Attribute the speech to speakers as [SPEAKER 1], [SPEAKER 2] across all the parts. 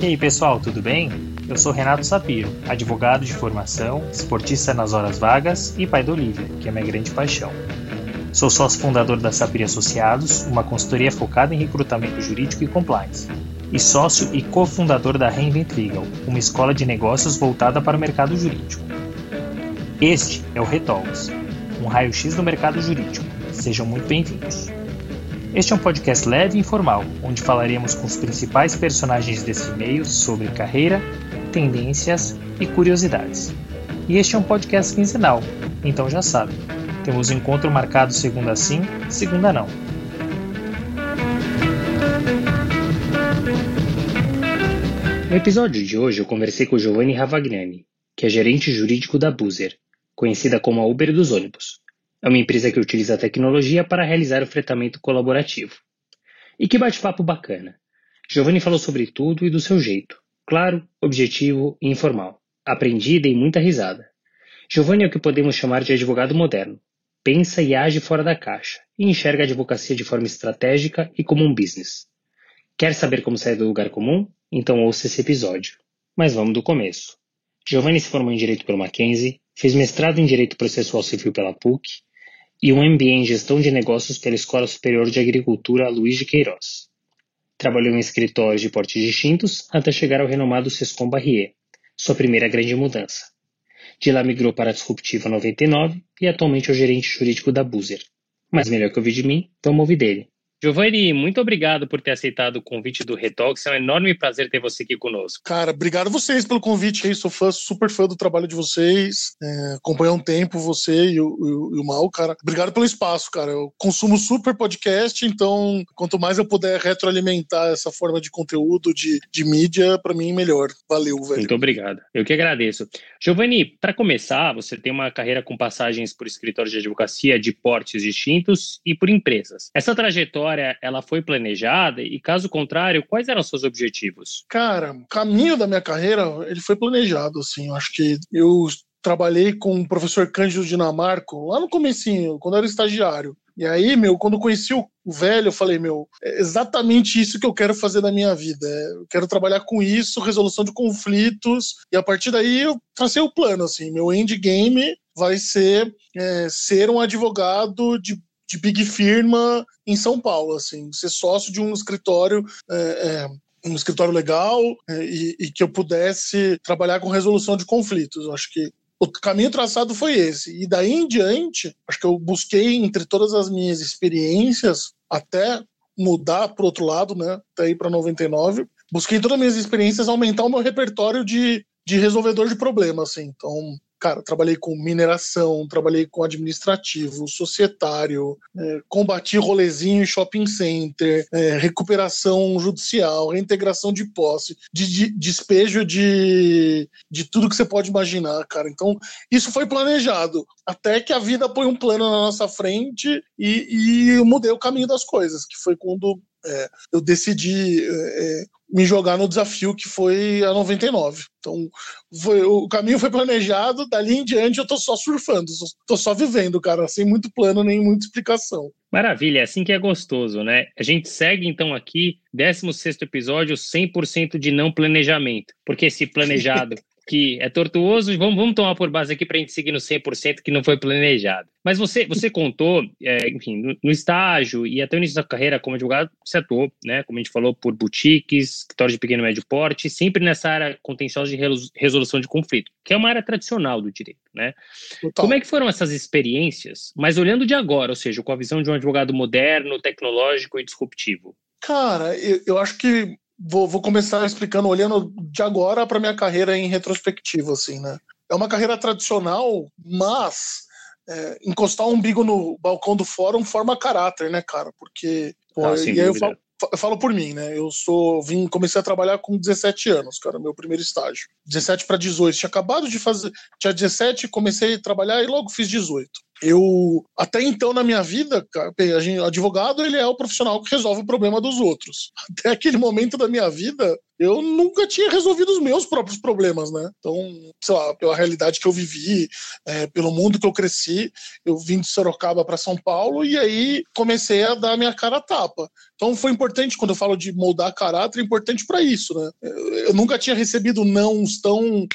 [SPEAKER 1] E aí pessoal, tudo bem? Eu sou Renato Sapiro, advogado de formação, esportista nas horas vagas e pai da Olivia, que é minha grande paixão. Sou sócio fundador da Sapir Associados, uma consultoria focada em recrutamento jurídico e compliance, e sócio e cofundador da Reinvent Legal, uma escola de negócios voltada para o mercado jurídico. Este é o Retalks, um raio-x do mercado jurídico. Sejam muito bem-vindos. Este é um podcast leve e informal, onde falaremos com os principais personagens desse meio sobre carreira, tendências e curiosidades. E este é um podcast quinzenal, então já sabe, temos encontro marcado segunda sim, segunda não. No episódio de hoje eu conversei com Giovanni Ravagnani, que é gerente jurídico da Buzer, conhecida como a Uber dos ônibus. É uma empresa que utiliza a tecnologia para realizar o fretamento colaborativo. E que bate-papo bacana. Giovanni falou sobre tudo e do seu jeito. Claro, objetivo e informal. Aprendi e muita risada. Giovanni é o que podemos chamar de advogado moderno, pensa e age fora da caixa e enxerga a advocacia de forma estratégica e como um business. Quer saber como sair do lugar comum? Então ouça esse episódio. Mas vamos do começo. Giovanni se formou em Direito pelo Mackenzie, fez mestrado em Direito Processual Civil pela PUC e um MBA em Gestão de Negócios pela Escola Superior de Agricultura Luiz de Queiroz. Trabalhou em escritórios de portes distintos até chegar ao renomado Sescom Barrier, sua primeira grande mudança. De lá migrou para a Disruptiva 99 e atualmente é o gerente jurídico da Buzer. Mas melhor que ouvir de mim, então ouvi dele. Giovanni, muito obrigado por ter aceitado o convite do Retox. É um enorme prazer ter você aqui conosco.
[SPEAKER 2] Cara, obrigado a vocês pelo convite aí. Sou fã, super fã do trabalho de vocês. É, acompanho há um tempo você e o, e, o, Mal, cara. Obrigado pelo espaço, cara. Eu consumo super podcast, então quanto mais eu puder retroalimentar essa forma de conteúdo, de, de mídia, para mim, melhor. Valeu, velho.
[SPEAKER 1] Muito obrigado. Eu que agradeço. Giovanni, para começar, você tem uma carreira com passagens por escritórios de advocacia de portes distintos e por empresas. Essa trajetória história ela foi planejada e caso contrário, quais eram seus objetivos?
[SPEAKER 2] Cara, o caminho da minha carreira, ele foi planejado, assim, eu acho que eu trabalhei com o professor Cândido Dinamarco lá no comecinho, quando eu era estagiário. E aí, meu, quando eu conheci o velho, eu falei, meu, é exatamente isso que eu quero fazer na minha vida. É, eu quero trabalhar com isso, resolução de conflitos. E a partir daí eu tracei o plano, assim, meu endgame vai ser é, ser um advogado de de big firma em São Paulo, assim, ser sócio de um escritório. É, é, um escritório legal é, e, e, que eu pudesse trabalhar com resolução de conflitos. Eu acho que o caminho traçado foi esse. E daí em diante, acho que eu busquei, entre todas as minhas experiências, até mudar para outro lado, né? Até ir para 99, busquei todas as minhas experiências aumentar o meu repertório de, de resolvedor de problemas, assim. Então, cara, trabalhei com mineração, trabalhei com administrativo, societário, é, combati rolezinho em shopping center, é, recuperação judicial, reintegração de posse, de, de, despejo de, de tudo que você pode imaginar, cara. Então, isso foi planejado. Até que a vida põe um plano na nossa frente e, e mudei o caminho das coisas, que foi quando é, eu decidi é, é me jogar no desafio que foi a 99. Então, foi, o caminho foi planejado, dali em diante eu tô só surfando, tô só vivendo, cara, sem muito plano nem muita explicação.
[SPEAKER 1] Maravilha, é assim que é gostoso, né? A gente segue então aqui, 16 episódio, 100% de não planejamento, porque esse planejado que é tortuoso. Vamos, vamos tomar por base aqui para a gente seguir no 100% que não foi planejado. Mas você, você contou, é, enfim, no, no, estágio e até o início da carreira como advogado, você atuou, né, como a gente falou, por boutiques, escritórios de pequeno e médio porte, sempre nessa área contenciosa de resolução de conflito, que é uma área tradicional do direito, né? Total. Como é que foram essas experiências, mas olhando de agora, ou seja, com a visão de um advogado moderno, tecnológico e disruptivo?
[SPEAKER 2] Cara, eu, eu acho que vou, vou começar explicando, olhando de agora para minha carreira em retrospectiva, assim, né? É uma carreira tradicional, mas é, encostar o umbigo no balcão do fórum forma caráter, né, cara? Porque. Pô, ah, e aí eu falo, eu falo, por mim, né? Eu sou. Vim, comecei a trabalhar com 17 anos, cara, meu primeiro estágio. 17 para 18. Tinha acabado de fazer. Tinha 17, comecei a trabalhar e logo fiz 18. Eu até então na minha vida, cara, advogado ele é o profissional que resolve o problema dos outros. Até aquele momento da minha vida, eu nunca tinha resolvido os meus próprios problemas, né? Então, sei lá, pela realidade que eu vivi, é, pelo mundo que eu cresci, eu vim de Sorocaba para São Paulo e aí comecei a dar minha cara a tapa. Então foi importante, quando eu falo de moldar caráter, é importante para isso, né? Eu nunca tinha recebido nãos tão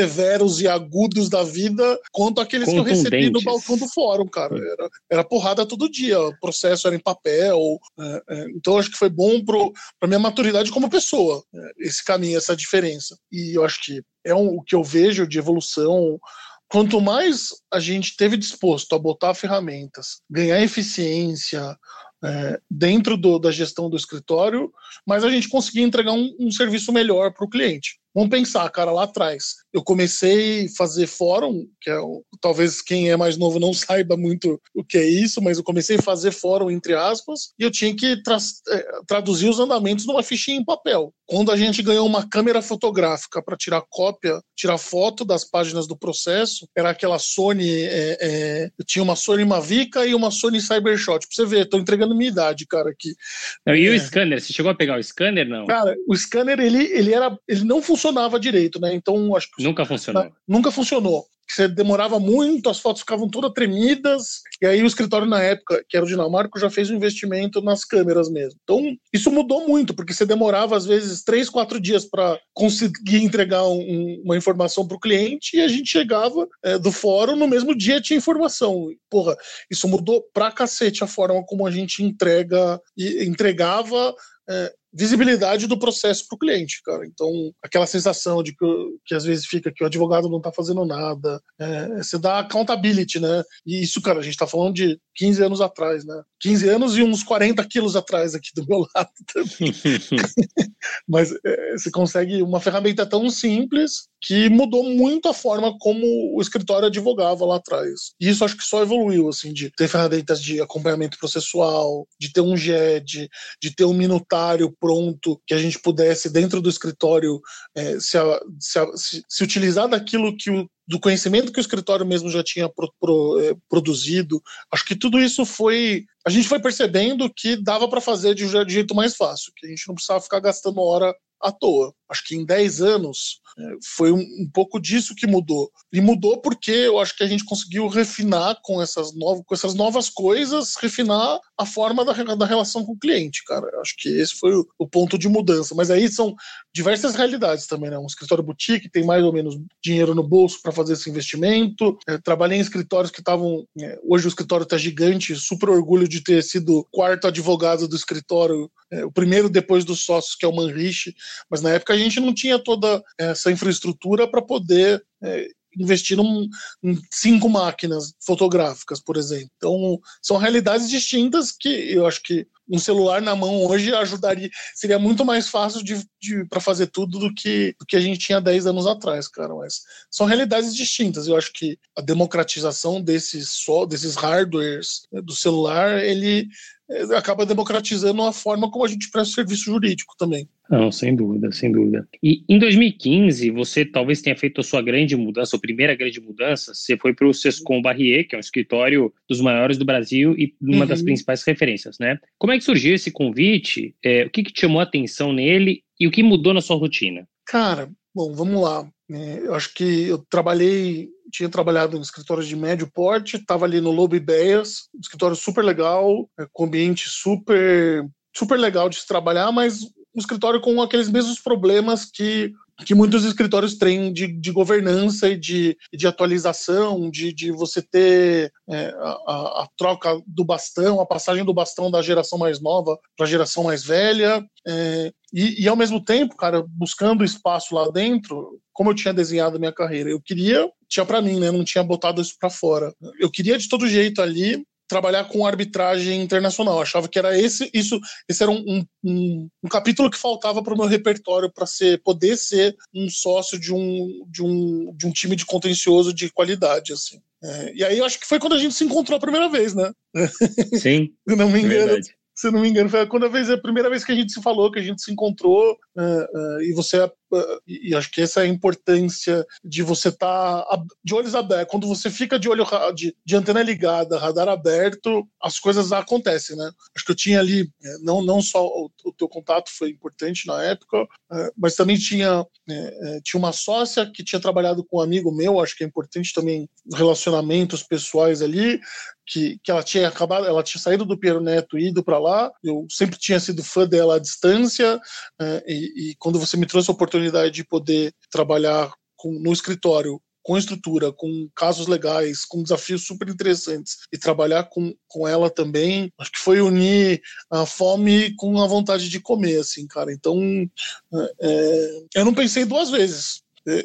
[SPEAKER 2] severos e agudos da vida quanto aqueles que eu recebi no balcão do fórum, cara. Era, era porrada todo dia, o processo era em papel. É, é, então acho que foi bom para minha maturidade como pessoa, é, esse caminho, essa diferença. E eu acho que é um, o que eu vejo de evolução quanto mais a gente teve disposto a botar ferramentas, ganhar eficiência, é, dentro do, da gestão do escritório, mas a gente conseguia entregar um, um serviço melhor para o cliente. Vamos pensar, cara, lá atrás. Eu comecei a fazer fórum, que é talvez quem é mais novo não saiba muito o que é isso, mas eu comecei a fazer fórum entre aspas, e eu tinha que tra é, traduzir os andamentos numa fichinha em papel. Quando a gente ganhou uma câmera fotográfica para tirar cópia, tirar foto das páginas do processo, era aquela Sony, é, é, eu tinha uma Sony Mavica e uma Sony Cybershot. Pra você ver, tô entregando minha idade, cara, aqui.
[SPEAKER 1] Não, e o é. scanner? Você chegou a pegar o scanner, não?
[SPEAKER 2] Cara, o scanner, ele, ele, era, ele não funcionava funcionava direito, né? Então acho que
[SPEAKER 1] nunca funcionou.
[SPEAKER 2] Nunca funcionou você demorava muito, as fotos ficavam todas tremidas, e aí o escritório na época, que era o Dinamarca, já fez um investimento nas câmeras mesmo. Então, isso mudou muito, porque você demorava às vezes três, quatro dias para conseguir entregar um, uma informação para o cliente, e a gente chegava é, do fórum, no mesmo dia tinha informação. Porra, isso mudou pra cacete a forma como a gente entrega e entregava é, visibilidade do processo para o cliente, cara. Então, aquela sensação de que, que às vezes fica que o advogado não está fazendo nada, é, você dá accountability, né? E isso, cara, a gente está falando de 15 anos atrás, né? 15 anos e uns 40 quilos atrás aqui do meu lado também. Mas é, você consegue uma ferramenta tão simples que mudou muito a forma como o escritório advogava lá atrás. E isso acho que só evoluiu, assim, de ter ferramentas de acompanhamento processual, de ter um GED, de ter um minutário pronto que a gente pudesse, dentro do escritório, é, se, se, se, utilizar daquilo que o do conhecimento que o escritório mesmo já tinha pro, pro, é, produzido. Acho que tudo isso foi. A gente foi percebendo que dava para fazer de, de jeito mais fácil, que a gente não precisava ficar gastando hora à toa. Acho que em 10 anos é, foi um, um, pouco disso que mudou. E mudou porque eu acho que a gente conseguiu refinar com essas, novas, com essas novas coisas, refinar a forma da, da relação com o cliente, cara. Acho que esse foi o, o ponto de mudança. Mas aí são diversas realidades também, né? Um escritório boutique tem mais ou menos dinheiro no bolso para fazer esse investimento. É, trabalhei em escritórios que estavam. É, hoje o escritório está gigante, super orgulho de ter sido quarto advogado do escritório, é, o primeiro depois dos sócios, que é o Manrich mas na época gente não tinha toda essa infraestrutura para poder é, investir num, em cinco máquinas fotográficas, por exemplo. Então, são realidades distintas que eu acho que um celular na mão hoje ajudaria, seria muito mais fácil de, de para fazer tudo do que, do que a gente tinha 10 anos atrás, cara. Mas são realidades distintas. Eu acho que a democratização desses, só, desses hardwares né, do celular, ele acaba democratizando a forma como a gente presta serviço jurídico também.
[SPEAKER 1] Não, sem dúvida, sem dúvida. E em 2015, você talvez tenha feito a sua grande mudança, a primeira grande mudança, você foi para o Sescom Barrier, que é um escritório dos maiores do Brasil e uma uhum. das principais referências, né? Como é que surgiu esse convite? É, o que, que te chamou a atenção nele e o que mudou na sua rotina?
[SPEAKER 2] Cara, bom, vamos lá. É, eu acho que eu trabalhei tinha trabalhado em escritórios de médio porte, estava ali no Lobo Ideias, um escritório super legal, é, com ambiente super, super legal de se trabalhar, mas um escritório com aqueles mesmos problemas que, que muitos escritórios têm de, de governança e de, de atualização, de, de você ter é, a, a, troca do bastão, a passagem do bastão da geração mais nova para a geração mais velha. É, e, e, ao mesmo tempo, cara, buscando espaço lá dentro, como eu tinha desenhado a minha carreira, eu queria, tinha para mim, né, não tinha botado isso para fora. Eu queria de todo jeito ali trabalhar com arbitragem internacional. Eu achava que era esse, isso, esse era um, um, um capítulo que faltava para o meu repertório para ser, poder ser um sócio de um, de um, de um time de contencioso de qualidade, assim. É, e aí eu acho que foi quando a gente se encontrou a primeira vez, né?
[SPEAKER 1] Sim.
[SPEAKER 2] não me engano. Verdade se não me engano, foi a, quando a, vez, a primeira vez que a gente se falou, que a gente se encontrou, uh, uh, e você e acho que essa é a importância de você estar tá de olhos abertos. Quando você fica de olho de, de, antena ligada, radar aberto, as coisas acontecem, né? Acho que eu tinha ali, é, não, não só o, o teu contato foi importante na época, é, mas também tinha, é, tinha uma sócia que tinha trabalhado com um amigo meu, acho que é importante também relacionamentos pessoais ali, que, que ela tinha acabado, ela tinha saído do Piero Neto e ido para lá. Eu sempre tinha sido fã dela à distância, e, e, quando você me trouxe a oportunidade de poder trabalhar com, no escritório com estrutura, com casos legais, com desafios super interessantes e trabalhar com, com ela também, acho que foi unir a fome com a vontade de comer, assim, cara. Então, é, é eu não pensei duas vezes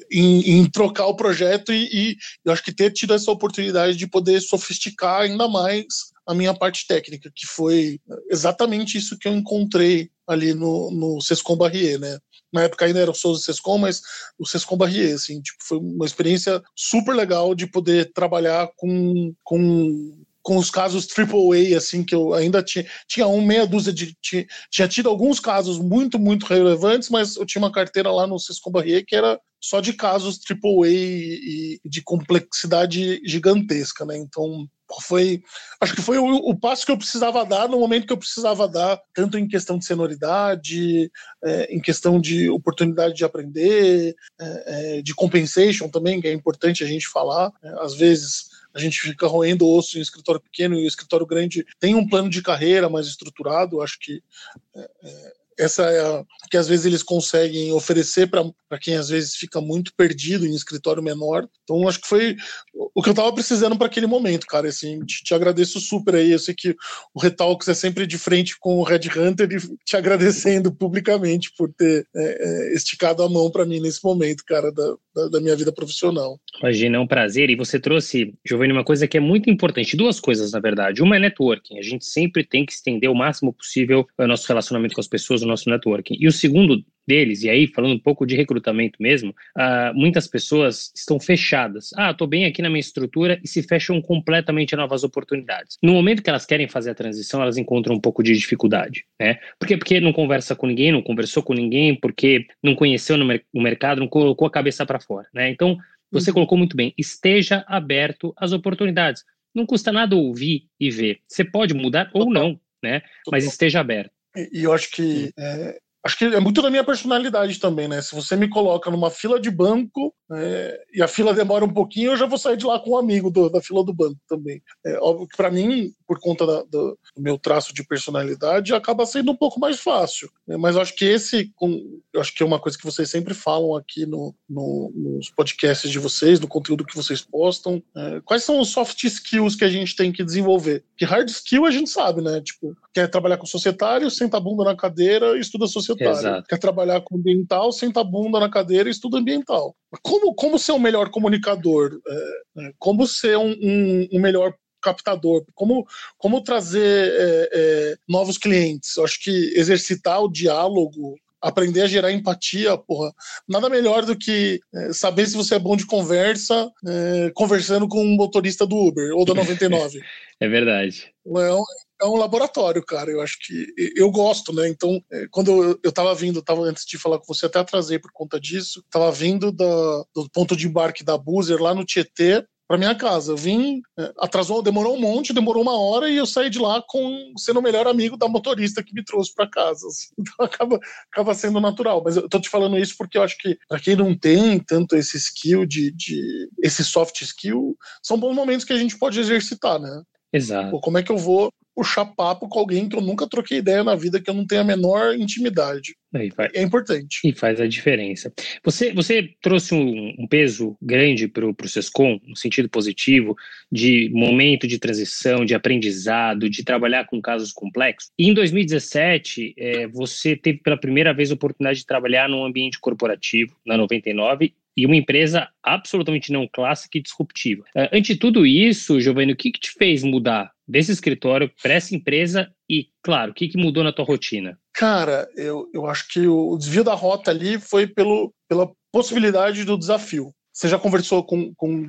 [SPEAKER 2] em, em, trocar o projeto e, e, eu acho que ter tido essa oportunidade de poder sofisticar ainda mais a minha parte técnica, que foi exatamente isso que eu encontrei ali no, no Sescom Barrier, né? Na época ainda era o Souza Sescom, mas o Sescom Barrier, assim, tipo, foi uma experiência super legal de poder trabalhar com, com com os casos AAA, assim, que eu ainda tinha, tinha um meia dúzia de. Tinha, tinha tido alguns casos muito, muito relevantes, mas eu tinha uma carteira lá no Cisco Barrier que era só de casos AAA e, e de complexidade gigantesca, né? Então, foi acho que foi o, o, passo que eu precisava dar no momento que eu precisava dar tanto em questão de sonoridade é, em questão de oportunidade de aprender é, é, de compensation também que é importante a gente falar é, às vezes a gente fica roendo osso em escritório pequeno e o escritório grande tem um plano de carreira mais estruturado. Acho que é, é essa é a que às vezes eles conseguem oferecer para quem às vezes fica muito perdido em escritório menor. Então acho que foi o que eu estava precisando para aquele momento, cara. Assim, te, te, agradeço super aí. Eu sei que o Retalks é sempre de frente com o Red Hunter e te agradecendo publicamente por ter é, é, esticado a mão para mim nesse momento, cara, da, da, da, minha vida profissional.
[SPEAKER 1] Imagina, é um prazer. E você trouxe, Giovanni, uma coisa que é muito importante. Duas coisas, na verdade. Uma é networking. A gente sempre tem que estender o máximo possível o nosso relacionamento com as pessoas, o nosso networking. E o segundo deles, e aí falando um pouco de recrutamento mesmo, uh, muitas pessoas estão fechadas. Ah, estou bem aqui na minha estrutura e se fecham completamente a novas oportunidades. No momento que elas querem fazer a transição, elas encontram um pouco de dificuldade, né? Por quê? Porque não conversa com ninguém, não conversou com ninguém, porque não conheceu no, mer no mercado, não colocou a cabeça para fora, né? Então, você uhum. colocou muito bem, esteja aberto às oportunidades. Não custa nada ouvir e ver. Você pode mudar ou não, né? Mas esteja aberto.
[SPEAKER 2] E eu acho que é, acho que é muito da minha personalidade também, né? Se você me coloca numa fila de banco é, e a fila demora um pouquinho, eu já vou sair de lá com um amigo do, da fila do banco também. É óbvio que para mim, por conta da, do, do, meu traço de personalidade, acaba sendo um pouco mais fácil. Né? Mas acho que esse, com, acho que é uma coisa que vocês sempre falam aqui no, no, nos podcasts de vocês, no conteúdo que vocês postam. É, quais são os soft skills que a gente tem que desenvolver? Que hard skill a gente sabe, né? Tipo, quer trabalhar com societário, senta a bunda na cadeira estuda societário Exato. Quer trabalhar com ambiental, senta a bunda na cadeira e estuda ambiental. Como, como ser um melhor comunicador? É, é, como ser um, um, um melhor captador, como, como trazer é, é, novos clientes. Eu acho que exercitar o diálogo, aprender a gerar empatia, porra, nada melhor do que é, saber se você é bom de conversa é, conversando com um motorista do Uber ou da 99.
[SPEAKER 1] é verdade.
[SPEAKER 2] É é um laboratório, cara. Eu acho que eu gosto, né? Então, é, quando eu, eu tava vindo, tava antes de falar com você, até atrasei por conta disso. Tava vindo da, do ponto de embarque da Buzer lá no Tietê para minha casa. Eu vim, é, atrasou, demorou um monte, demorou uma hora e eu saí de lá com sendo o melhor amigo da motorista que me trouxe para casa. Assim. Então acaba, acaba sendo natural. Mas eu tô te falando isso porque eu acho que para quem não tem tanto esse skill de, de esse soft skill, são bons momentos que a gente pode exercitar, né?
[SPEAKER 1] Exato. Pô,
[SPEAKER 2] como é que eu vou puxar papo com alguém que eu nunca troquei ideia na vida, que eu não tenho a menor intimidade. É importante.
[SPEAKER 1] E faz a diferença. Você, você trouxe um, um peso grande para o Sescom, no sentido positivo, de momento de transição, de aprendizado, de trabalhar com casos complexos. E em 2017, é, você teve pela primeira vez a oportunidade de trabalhar num ambiente corporativo, na 99, e uma empresa absolutamente não clássica e disruptiva. Uh, ante tudo isso, Giovanni, o que, que te fez mudar desse escritório para essa empresa e, claro, o que, que mudou na tua rotina?
[SPEAKER 2] Cara, eu, eu acho que o desvio da rota ali foi pelo, pela possibilidade do desafio. Você já conversou com, com,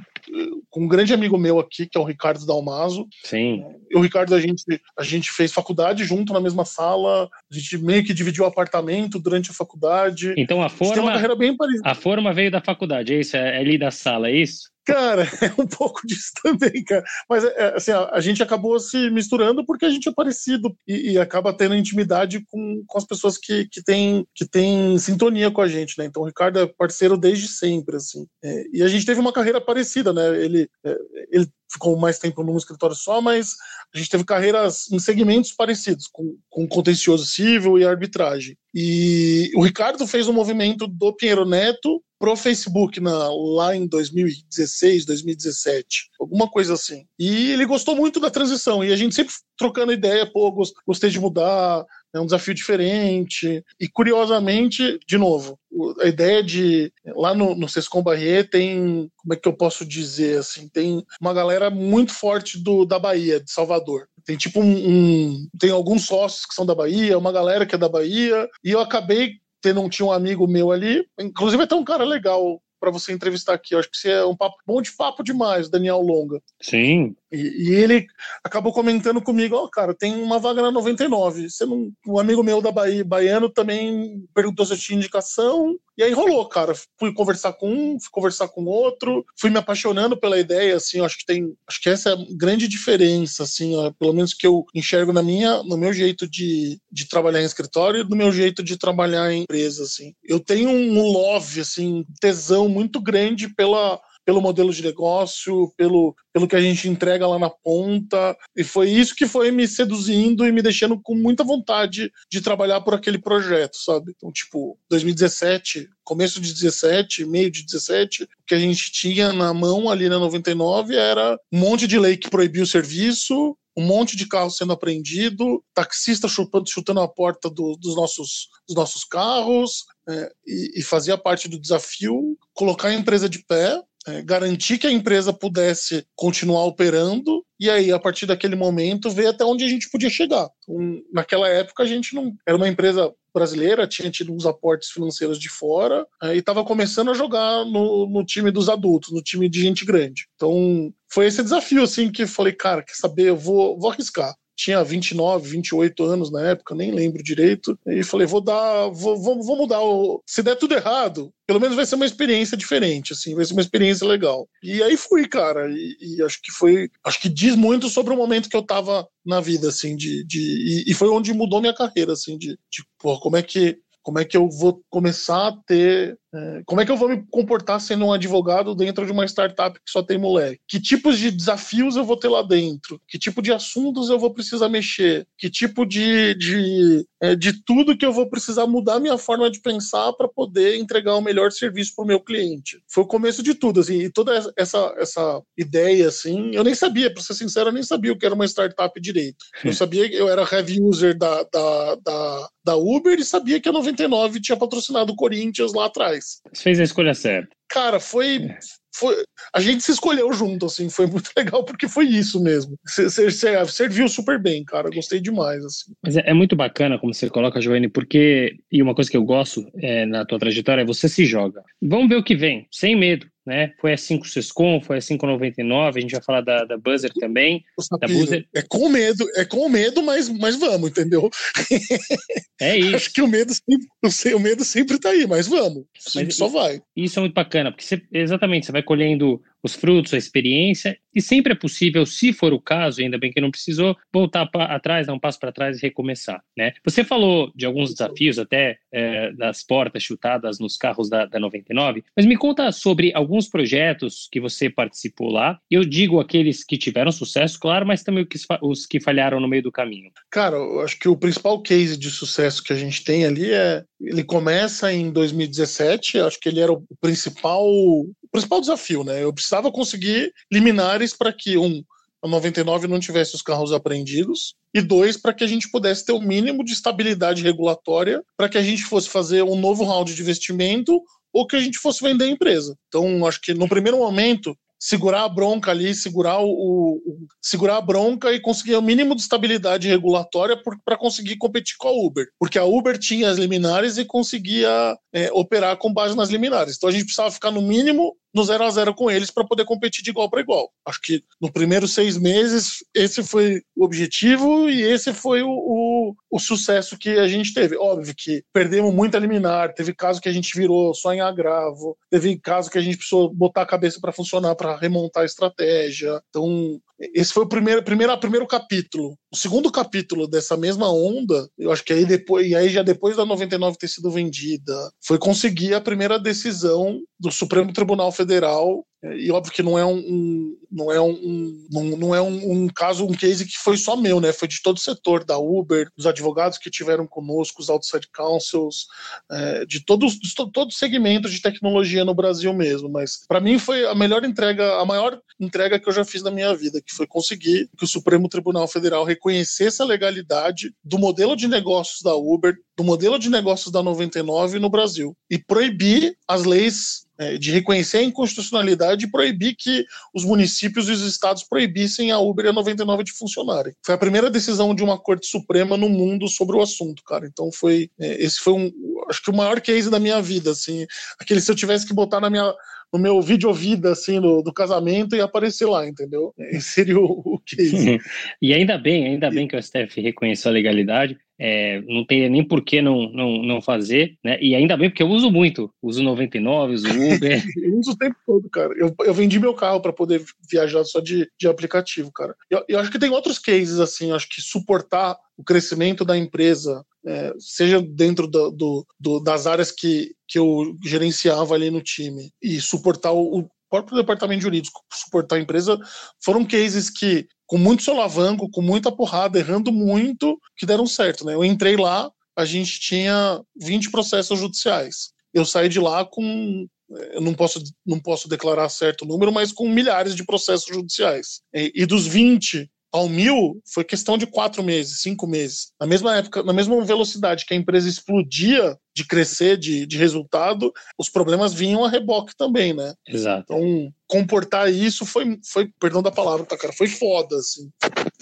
[SPEAKER 2] com um grande amigo meu aqui, que é o Ricardo Dalmaso.
[SPEAKER 1] Sim.
[SPEAKER 2] Eu e o Ricardo, a gente, a gente fez faculdade junto na mesma sala, a gente meio que dividiu o apartamento durante a faculdade.
[SPEAKER 1] Então a forma, a, a forma veio da faculdade, é isso? É ali da sala, é isso?
[SPEAKER 2] Cara, é um pouco disso também, cara. Mas é, assim, a, gente acabou se misturando porque a gente é parecido e, e acaba tendo intimidade com, com as pessoas que, que, têm, que têm sintonia com a gente, né? Então o Ricardo é parceiro desde sempre, assim. É, e a gente teve uma carreira parecida, né? Ele, é, ele ficou mais tempo num escritório só, mas a gente teve carreiras em segmentos parecidos, com, com contencioso civil e arbitragem. E o Ricardo fez um movimento do Pinheiro Neto pro Facebook na, lá em 2016, 2017, alguma coisa assim. E ele gostou muito da transição e a gente sempre trocando ideia, pô, gostei de mudar, é um desafio diferente. E curiosamente, de novo, a ideia de lá no, no Sescom Barrier tem, como é que eu posso dizer assim, tem uma galera muito forte do, da Bahia, de Salvador. Tem tipo um, um, tem alguns sócios que são da Bahia, uma galera que é da Bahia, e eu acabei tendo um, tinha um amigo meu ali, inclusive até um cara legal para você entrevistar aqui. Eu acho que você é um papo bom de papo demais, Daniel Longa.
[SPEAKER 1] Sim.
[SPEAKER 2] E, e ele acabou comentando comigo, ó, oh, cara, tem uma vaga na 99. Você não, um amigo meu da Bahia, baiano, também perguntou se eu tinha indicação. E aí rolou, cara. Fui conversar com um, fui conversar com outro, fui me apaixonando pela ideia, assim, acho que tem, acho que essa é a grande diferença, assim, ó, pelo menos que eu enxergo na minha, no meu jeito de, de trabalhar em escritório e no meu jeito de trabalhar em empresa, assim. Eu tenho um love, assim, tesão muito grande pela pelo modelo de negócio, pelo, pelo que a gente entrega lá na ponta. E foi isso que foi me seduzindo e me deixando com muita vontade de trabalhar por aquele projeto, sabe? Então, tipo, 2017, começo de 17, meio de 17, o que a gente tinha na mão ali na 99 era um monte de lei que proibia o serviço, um monte de carro sendo apreendido, taxista chutando, chutando a porta do, dos, nossos, dos nossos carros, é, e, e fazia parte do desafio colocar a empresa de pé, é, garantir que a empresa pudesse continuar operando e aí, a partir daquele momento, ver até onde a gente podia chegar. Um, naquela época, a gente não era uma empresa brasileira, tinha tido uns aportes financeiros de fora é, e estava começando a jogar no, no, time dos adultos, no time de gente grande. Então, foi esse desafio, assim, que falei, cara, quer saber, eu vou, vou arriscar tinha 29, 28 anos na época, nem lembro direito. E falei, vou dar, vou, vou, vou mudar. Se der tudo errado, pelo menos vai ser uma experiência diferente, assim, vai ser uma experiência legal. E aí fui, cara, e, e acho que foi, acho que diz muito sobre o momento que eu tava na vida, assim, de, de e, e foi onde mudou minha carreira, assim, de, de pô, como é que como é que eu vou começar a ter como é que eu vou me comportar sendo um advogado dentro de uma startup que só tem moleque? Que tipos de desafios eu vou ter lá dentro? Que tipo de assuntos eu vou precisar mexer? Que tipo de, de, é, de tudo que eu vou precisar mudar minha forma de pensar para poder entregar o melhor serviço para o meu cliente? Foi o começo de tudo, assim, e toda essa, essa ideia, assim, eu nem sabia, para ser sincero, eu nem sabia o que era uma startup direito. Eu sabia que eu era heavy user da, da, da, da Uber e sabia que a 99 tinha patrocinado o Corinthians lá atrás.
[SPEAKER 1] Você fez a escolha certa.
[SPEAKER 2] Cara, foi. É. Foi, a gente se escolheu junto, assim, foi muito legal porque foi isso mesmo. Você serviu super bem, cara, gostei demais, assim.
[SPEAKER 1] Mas é, é, muito bacana como você coloca, Joane, porque, e uma coisa que eu gosto é, na tua trajetória é você se joga. Vamos ver o que vem, sem medo né? Foi a 5 Sescom, foi a 599, a gente vai falar da, da Buzzer também. Da
[SPEAKER 2] Buzzer. É com medo, é com medo, mas, mas vamos, entendeu?
[SPEAKER 1] É isso.
[SPEAKER 2] Acho que o medo sempre, o medo sempre tá aí, mas vamos. Mas só vai.
[SPEAKER 1] Isso é muito bacana, porque você, exatamente, você vai colhendo os frutos, a experiência, e sempre é possível, se for o caso, ainda bem que não precisou, voltar pra, atrás, dar um passo para trás e recomeçar. Né? Você falou de alguns desafios, até é, das portas chutadas nos carros da, da 99, mas me conta sobre alguns projetos que você participou lá. Eu digo aqueles que tiveram sucesso, claro, mas também os que falharam no meio do caminho.
[SPEAKER 2] Cara, eu acho que o principal case de sucesso que a gente tem ali é. Ele começa em 2017, acho que ele era o principal principal desafio, né? Eu precisava conseguir liminares para que, um, a 99 não tivesse os carros apreendidos, e dois, para que a gente pudesse ter o mínimo de estabilidade regulatória para que a gente fosse fazer um novo round de investimento ou que a gente fosse vender a empresa. Então, acho que no primeiro momento, segurar a bronca ali, segurar o, o, segurar a bronca e conseguir o mínimo de estabilidade regulatória para conseguir competir com a Uber, porque a Uber tinha as liminares e conseguia é, operar com base nas liminares. Então a gente precisava ficar no mínimo no 0 a 0 com eles para poder competir de igual para igual. Acho que no primeiro seis meses esse foi o objetivo e esse foi o, o, o sucesso que a gente teve. Óbvio que perdemos muito a liminar, teve caso que a gente virou só em agravo, teve caso que a gente precisou botar a cabeça para funcionar, para remontar a estratégia. Então, esse foi o primeiro, primeiro, primeiro capítulo. O segundo capítulo dessa mesma onda, eu acho que aí depois, e aí já depois da 99 ter sido vendida, foi conseguir a primeira decisão do Supremo Tribunal Federal e óbvio que não é um, um não é um, um, não é um, um, caso, um case que foi só meu, né? Foi de todo o setor, da Uber, dos advogados que tiveram conosco, os outside councils, é, de todos, de todo de tecnologia no Brasil mesmo. Mas para mim foi a melhor entrega, a maior entrega que eu já fiz na minha vida, que foi conseguir que o Supremo Tribunal Federal reconhecesse a legalidade do modelo de negócios da Uber, do modelo de negócios da 99 no Brasil e proibir as leis é, de reconhecer a inconstitucionalidade e proibir que os municípios e os estados proibissem a Uber e a 99 de funcionarem. Foi a primeira decisão de uma Corte Suprema no mundo sobre o assunto, cara. Então foi é, esse foi um, acho que o maior case da minha vida, assim, aquele se eu tivesse que botar na minha no meu vídeo vida assim no, do casamento e aparecer lá, entendeu? Esse seria o, o case.
[SPEAKER 1] e ainda bem, ainda bem que o STF reconheceu a legalidade, é, não tem nem por que não, não, não fazer, né? E ainda bem porque eu uso muito, uso 99, uso Uber.
[SPEAKER 2] eu uso o tempo todo, cara. Eu, eu vendi meu carro para poder viajar só de, de aplicativo, cara. Eu, eu acho que tem outros cases, assim, acho que suportar o crescimento da empresa, é, seja dentro do, do, do, das áreas que, que eu gerenciava ali no time, e suportar o, o próprio departamento jurídico, suportar a empresa, foram cases que com muito solavanco, com muita porrada, errando muito, que deram certo. Né? Eu entrei lá, a gente tinha 20 processos judiciais. Eu saí de lá com. Eu não posso, não posso declarar certo número, mas com milhares de processos judiciais. E, e dos 20, ao mil foi questão de quatro meses, cinco meses. Na mesma época, na mesma velocidade que a empresa explodia de crescer, de, de resultado, os problemas vinham a reboque também, né?
[SPEAKER 1] Exato.
[SPEAKER 2] Então, comportar isso foi, foi perdão da palavra, tá, cara? Foi foda, assim.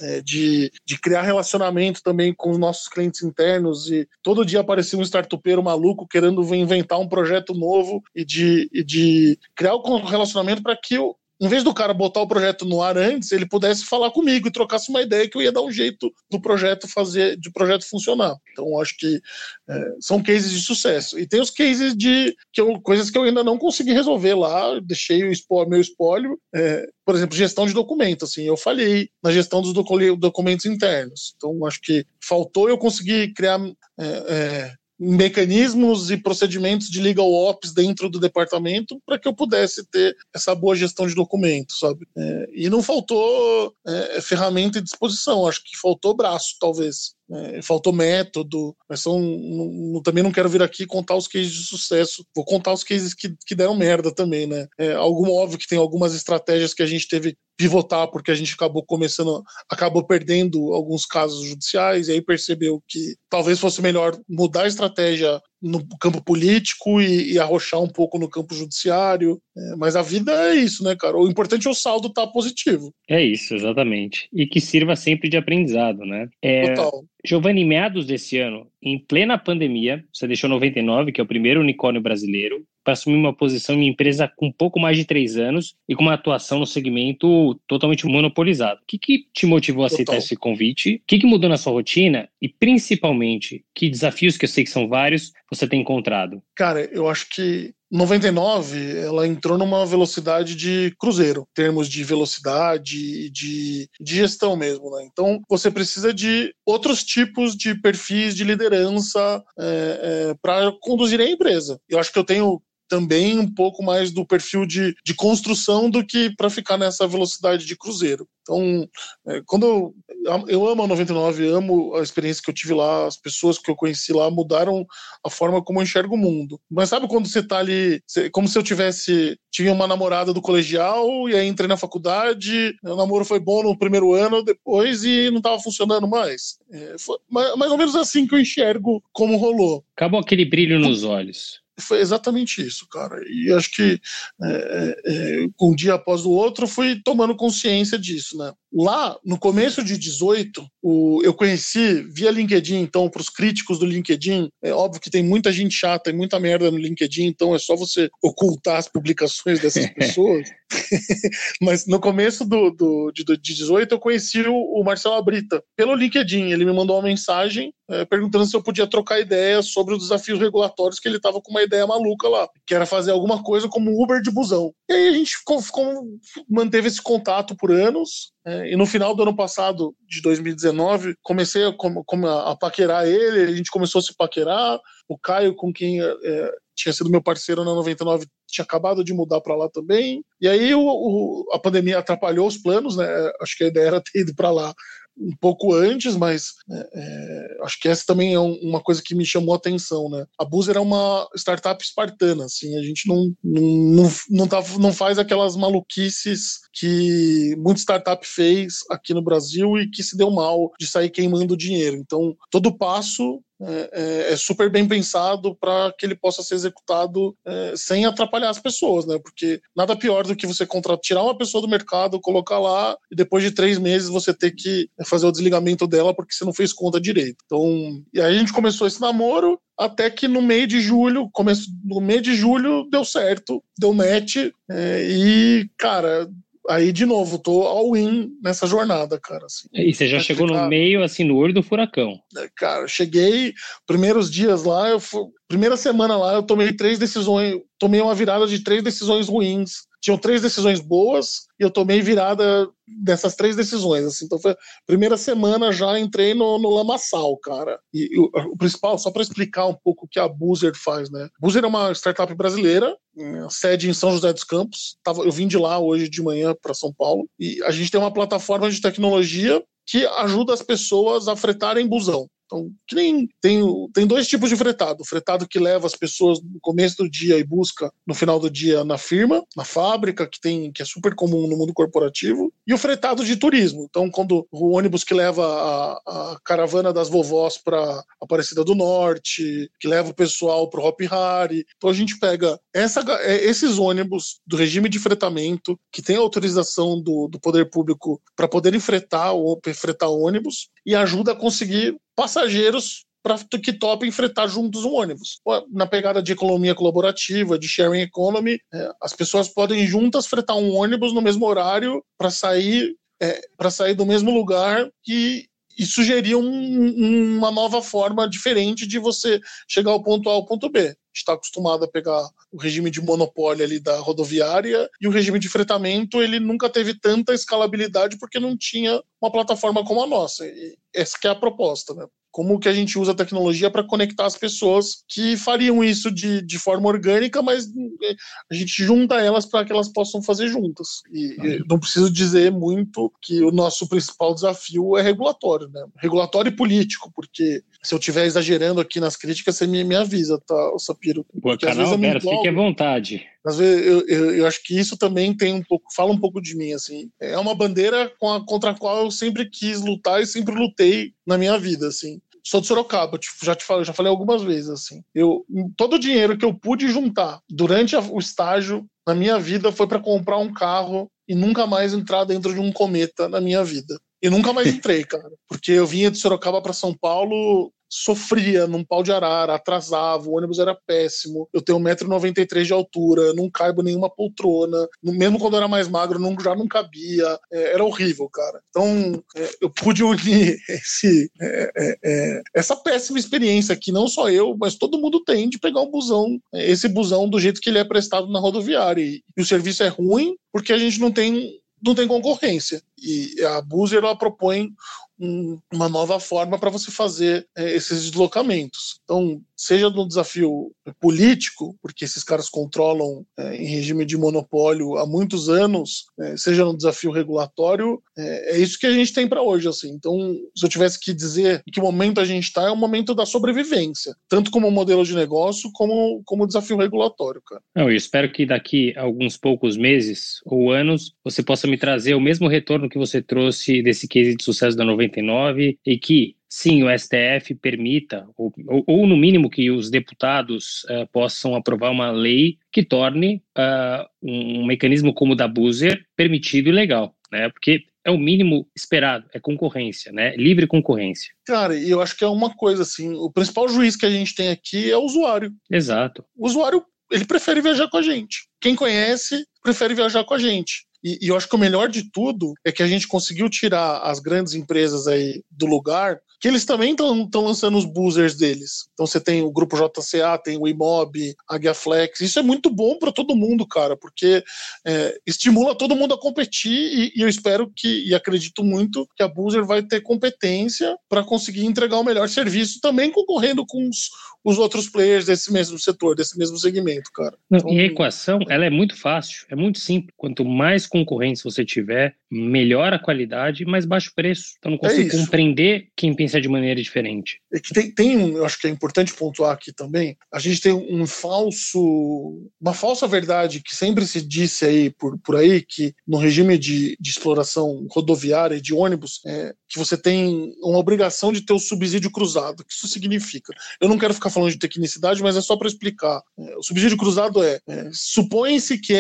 [SPEAKER 2] É, de, de criar relacionamento também com os nossos clientes internos e todo dia aparecia um startupeiro maluco querendo inventar um projeto novo e de, e de criar o um relacionamento para que o, em vez do cara botar o projeto no ar antes, ele pudesse falar comigo e trocasse uma ideia que eu ia dar um jeito do projeto fazer, de projeto funcionar. Então, acho que é, são cases de sucesso. E tem os cases de que eu, coisas que eu ainda não consegui resolver lá, deixei o espólio, meu espólio. É, por exemplo, gestão de documentos. Assim, eu falhei na gestão dos documentos internos. Então, acho que faltou eu conseguir criar. É, é mecanismos e procedimentos de legal ops dentro do departamento para que eu pudesse ter essa boa gestão de documentos, sabe? É, e não faltou é, ferramenta e disposição, acho que faltou braço, talvez. É, faltou método, mas são, não, também não quero vir aqui contar os cases de sucesso, vou contar os cases que, que deram merda também, né? É, algum óbvio que tem algumas estratégias que a gente teve pivotar porque a gente acabou começando, acabou perdendo alguns casos judiciais e aí percebeu que talvez fosse melhor mudar a estratégia no campo político e, e arrochar um pouco no campo judiciário. É, mas a vida é isso, né, cara? O importante é o saldo estar tá positivo.
[SPEAKER 1] É isso, exatamente. E que sirva sempre de aprendizado, né? É,
[SPEAKER 2] Total.
[SPEAKER 1] Giovanni, em meados desse ano, em plena pandemia, você deixou 99, que é o primeiro unicórnio brasileiro, para assumir uma posição em empresa com pouco mais de três anos e com uma atuação no segmento totalmente monopolizado. O que, que te motivou a aceitar Total. esse convite? O que, que mudou na sua rotina? E, principalmente, que desafios, que eu sei que são vários, você tem encontrado?
[SPEAKER 2] Cara, eu acho que 99 ela entrou numa velocidade de cruzeiro, em termos de velocidade e de, de, gestão mesmo, né? Então você precisa de outros tipos de perfis de liderança é, é, para conduzir a empresa. Eu acho que eu tenho também um pouco mais do perfil de, de construção do que para ficar nessa velocidade de cruzeiro. Então, é, quando eu, eu amo a 99, amo a experiência que eu tive lá, as pessoas que eu conheci lá mudaram a forma como eu enxergo o mundo. Mas sabe quando você tá ali, como se eu tivesse tinha uma namorada do colegial e aí entrei na faculdade, o namoro foi bom no primeiro ano, depois e não estava funcionando mais. É, foi mais ou menos assim que eu enxergo como rolou.
[SPEAKER 1] Acabou aquele brilho nos olhos
[SPEAKER 2] foi exatamente isso, cara. E acho que é, é, é, um dia após o outro fui tomando consciência disso, né? Lá no começo de 18, o, eu conheci via LinkedIn, então, para os críticos do LinkedIn, é óbvio que tem muita gente chata e muita merda no LinkedIn, então é só você ocultar as publicações dessas pessoas. Mas no começo do, do, de, de 18, eu conheci o, o Marcelo Abrita pelo LinkedIn. Ele me mandou uma mensagem é, perguntando se eu podia trocar ideias sobre os desafios regulatórios, que ele estava com uma ideia maluca lá, que era fazer alguma coisa como Uber de busão. E aí a gente ficou, ficou, manteve esse contato por anos, é, e no final do ano passado, de 2019, comecei a, a, a, paquerar ele, a gente começou a se paquerar. O Caio, com quem é, tinha sido meu parceiro na 99, tinha acabado de mudar para lá também. E aí o, o, a pandemia atrapalhou os planos, né? Acho que a ideia era ter ido para lá um pouco antes, mas é, é, acho que essa também é um, uma coisa que me chamou a atenção, né? A Boozer é uma startup espartana, assim, a gente não, não, não, tá, não faz aquelas maluquices que muita startup fez aqui no Brasil e que se deu mal de sair queimando dinheiro. Então, todo passo é, é, é, super bem pensado para que ele possa ser executado é, sem atrapalhar as pessoas, né? Porque nada pior do que você contratar, tirar uma pessoa do mercado, colocar lá e depois de três meses você ter que fazer o desligamento dela porque você não fez conta direito. Então, e aí a gente começou esse namoro até que no meio de julho, começo, no meio de julho deu certo, deu match é, e cara aí, de novo, tô all-in nessa jornada, cara. Assim.
[SPEAKER 1] E você já chegou no meio, assim, no olho do furacão.
[SPEAKER 2] É, cara, cheguei, primeiros dias lá, eu fui, primeira semana lá, eu tomei três decisões, tomei uma virada de três decisões ruins tinham três decisões boas e eu tomei virada dessas três decisões. Assim. Então, foi a primeira semana já entrei no, no lamaçal, cara. E, e o, o, principal, só para explicar um pouco o que a Boozer faz, né? Boozer é uma startup brasileira, sede em São José dos Campos. Eu vim de lá hoje de manhã para São Paulo e a gente tem uma plataforma de tecnologia que ajuda as pessoas a fretarem busão. Então, nem tem, tem dois tipos de fretado. O fretado que leva as pessoas no começo do dia e busca no final do dia na firma, na fábrica, que tem que é super comum no mundo corporativo, e o fretado de turismo. Então, quando o ônibus que leva a, a caravana das vovós para Aparecida do Norte, que leva o pessoal para o Hop Hari. Então, a gente pega essa, é, esses ônibus do regime de fretamento, que tem autorização do, do poder público para poderem fretar, fretar ônibus, e ajuda a conseguir passageiros para que topem fretar juntos um ônibus. Na pegada de economia colaborativa, de sharing economy, é, as pessoas podem juntas fretar um ônibus no mesmo horário para sair é, para sair do mesmo lugar e, e sugerir um, uma nova forma diferente de você chegar ao ponto A ao ponto B está acostumado a pegar o regime de monopólio ali da rodoviária e o regime de fretamento ele nunca teve tanta escalabilidade porque não tinha uma plataforma como a nossa. E essa é a proposta, né? como que a gente usa a tecnologia para conectar as pessoas que fariam isso de, de forma orgânica, mas é, a gente junta elas para que elas possam fazer juntas. E não preciso dizer muito que o nosso principal desafio é regulatório, né? Regulatório e político, porque se eu estiver exagerando aqui nas críticas, você me, me avisa, tá, Sapiro?
[SPEAKER 1] Boa, canal, pera, fique à vontade.
[SPEAKER 2] Às vezes eu, eu, eu, acho que isso também tem um pouco, fala um pouco de mim, assim. É uma bandeira a, contra a qual eu sempre quis lutar e sempre lutei na minha vida, assim sou de Sorocaba, tipo, já te falei, já falei algumas vezes assim. Eu todo o dinheiro que eu pude juntar durante a, o estágio na minha vida foi para comprar um carro e nunca mais entrar dentro de um cometa na minha vida. E nunca mais entrei, cara, porque eu vinha de Sorocaba para São Paulo sofria num pau de arara, atrasava, o ônibus era péssimo. Eu tenho 1,93m de altura, não caibo nenhuma poltrona. Mesmo quando eu era mais magro, não, já não cabia. É, era horrível, cara. Então, é, eu pude unir esse, é, é, é, essa péssima experiência que não só eu, mas todo mundo tem de pegar um busão, esse busão do jeito que ele é prestado na rodoviária. E, e o serviço é ruim porque a gente não tem não tem concorrência. E a Buser ela propõe uma nova forma para você fazer é, esses deslocamentos. Então, seja no desafio político, porque esses caras controlam é, em regime de monopólio há muitos anos, é, seja no desafio regulatório, é, é isso que a gente tem para hoje. Assim. Então, se eu tivesse que dizer em que momento a gente está, é o momento da sobrevivência, tanto como modelo de negócio, como, como desafio regulatório. Cara.
[SPEAKER 1] Não, eu espero que daqui a alguns poucos meses ou anos você possa me trazer o mesmo retorno que você trouxe desse case de sucesso da 99 e que sim, o STF permita, ou, ou, ou no mínimo que os deputados uh, possam aprovar uma lei que torne uh, um, um, mecanismo como o da Boozer permitido e legal, né? Porque é o mínimo esperado, é concorrência, né? Livre concorrência.
[SPEAKER 2] Cara, e eu acho que é uma coisa assim, o principal juiz que a gente tem aqui é o usuário.
[SPEAKER 1] Exato.
[SPEAKER 2] O usuário, ele prefere viajar com a gente. Quem conhece, prefere viajar com a gente. E, e, eu acho que o melhor de tudo é que a gente conseguiu tirar as grandes empresas aí do lugar que eles também estão lançando os buzzers deles. Então você tem o grupo JCA, tem o Imob, Agiaflex. Isso é muito bom para todo mundo, cara, porque é, estimula todo mundo a competir e, e, eu espero que, e acredito muito, que a Buzzer vai ter competência para conseguir entregar o melhor serviço, também concorrendo com os, os outros players desse mesmo setor, desse mesmo segmento, cara.
[SPEAKER 1] Então, e a equação, ela é muito fácil, é muito simples. Quanto mais concorrentes você tiver, melhor a qualidade e mais baixo preço. Então não consigo é compreender quem pensa de maneira diferente.
[SPEAKER 2] É tem, tem, eu acho que é importante pontuar aqui também, a gente tem um falso, uma falsa verdade que sempre se disse aí por, por aí, que no regime de, de exploração rodoviária e de ônibus, é, que você tem uma obrigação de ter o subsídio cruzado. O que isso significa? Eu não quero ficar falando de tecnicidade, mas é só para explicar. É, o subsídio cruzado é, é supõe-se que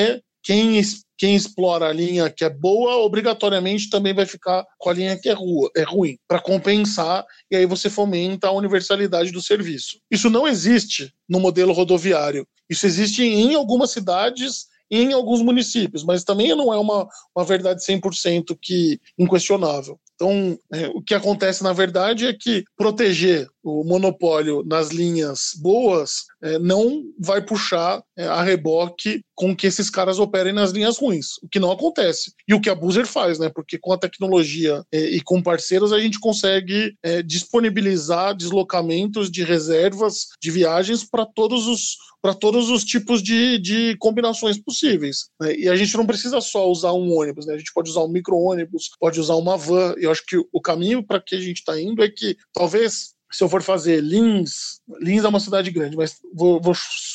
[SPEAKER 2] quem, quem explora a linha que é boa, obrigatoriamente também vai ficar com a linha que é, rua, é ruim, para compensar, e aí você fomenta a universalidade do serviço. Isso não existe no modelo rodoviário. Isso existe em algumas cidades e em alguns municípios, mas também não é uma, uma verdade 100% que inquestionável. Então, é, o que acontece na verdade é que proteger o monopólio nas linhas boas é, não vai puxar é, a reboque com que esses caras operem nas linhas ruins, o que não acontece. E o que a Boozer faz, né? Porque com a tecnologia é, e com parceiros a gente consegue é, disponibilizar deslocamentos de reservas de viagens para todos os para todos os tipos de, de combinações possíveis. Né? E a gente não precisa só usar um ônibus, né? a gente pode usar um micro-ônibus, pode usar uma van. Eu acho que o caminho para que a gente está indo é que talvez se eu for fazer Lins, Lins é uma cidade grande, mas vou, vou,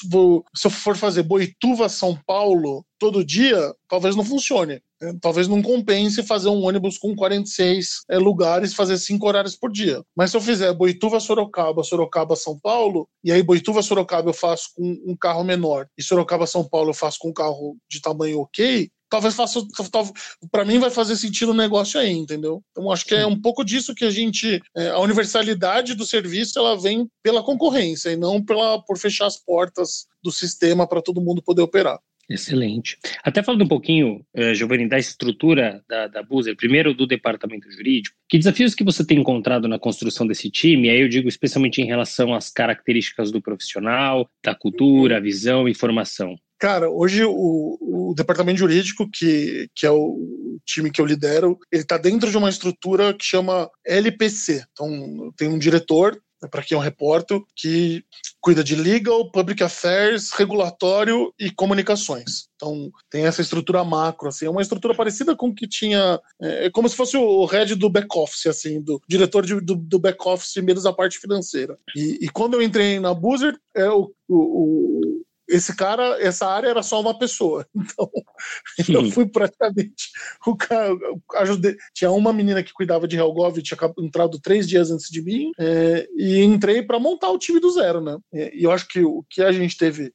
[SPEAKER 2] vou, se eu for fazer Boituva, São Paulo, todo dia, talvez não funcione. Né? Talvez não compense fazer um ônibus com 46 é, lugares, fazer cinco horários por dia. Mas se eu fizer Boituva, Sorocaba, Sorocaba, São Paulo, e aí Boituva, Sorocaba eu faço com um carro menor, e Sorocaba, São Paulo eu faço com um carro de tamanho ok, talvez faça. Para mim, vai fazer sentido o negócio aí, entendeu? Então, acho que é um pouco disso que a gente. É, a universalidade do serviço ela vem pela concorrência e não pela, por fechar as portas do sistema para todo mundo poder operar.
[SPEAKER 1] Excelente. Até falando um pouquinho, uh, Giovanni, da estrutura da, da Buzer, primeiro do departamento jurídico, que desafios que você tem encontrado na construção desse time? Aí eu digo especialmente em relação às características do profissional, da cultura, visão e formação.
[SPEAKER 2] Cara, hoje o, o, departamento jurídico, que, que é o time que eu lidero, ele está dentro de uma estrutura que chama LPC. Então, tem um diretor, né, para quem eu reporto, que cuida de legal, public affairs, regulatório e comunicações. Então, tem essa estrutura macro, assim, é uma estrutura parecida com o que tinha, é, é como se fosse o head do back office, assim, do diretor de, do, do back office, menos a parte financeira. E, e quando eu entrei na Boozer, é o, o esse cara, essa área era só uma pessoa. Então, eu fui praticamente o cara. Ajudei. Tinha uma menina que cuidava de Helgov, tinha entrado três dias antes de mim, é, e entrei para montar o time do zero, né? E eu acho que o que a gente teve,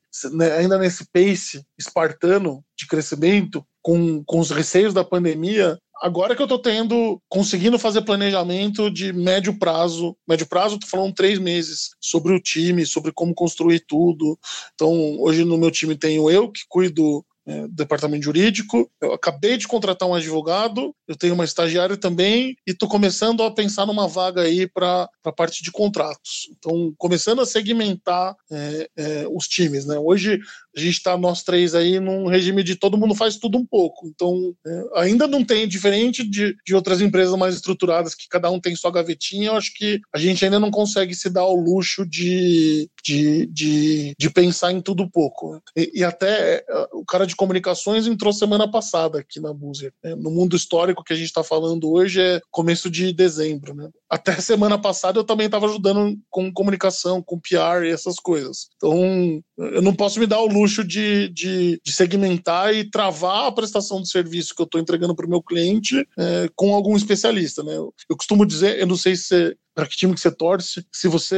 [SPEAKER 2] ainda nesse pace espartano de crescimento, com, com os receios da pandemia, agora que eu tô tendo, conseguindo fazer planejamento de médio prazo, médio prazo, tô falando três meses, sobre o time, sobre como construir tudo. Então, hoje no meu time tenho eu, que cuido é, departamento jurídico. Eu acabei de contratar um advogado, eu tenho uma estagiária também e estou começando a pensar numa vaga aí para a parte de contratos. Então, começando a segmentar é, é, os times. Né? Hoje a gente está nós três aí num regime de todo mundo faz tudo um pouco. Então, é, ainda não tem, diferente de, de outras empresas mais estruturadas, que cada um tem sua gavetinha, eu acho que a gente ainda não consegue se dar ao luxo de, de, de, de pensar em tudo pouco. E, e, até é, o cara de comunicações entrou semana passada aqui na Buzer. Né? No mundo histórico que a gente está falando hoje é começo de dezembro. Né? Até semana passada eu também estava ajudando com comunicação, com PR e essas coisas. Então, eu não posso me dar o luxo de, de, de segmentar e travar a prestação de serviço que eu estou entregando para o meu cliente é, com algum especialista. Né? Eu, eu, costumo dizer, eu não sei se para que time que você torce. Se você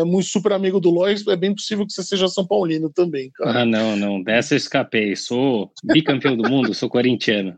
[SPEAKER 2] é muito super amigo do Lois, é bem possível que você seja São Paulino também, cara.
[SPEAKER 1] Ah, não, não. Dessa eu escapei. Sou bicampeão do mundo, sou corintiano.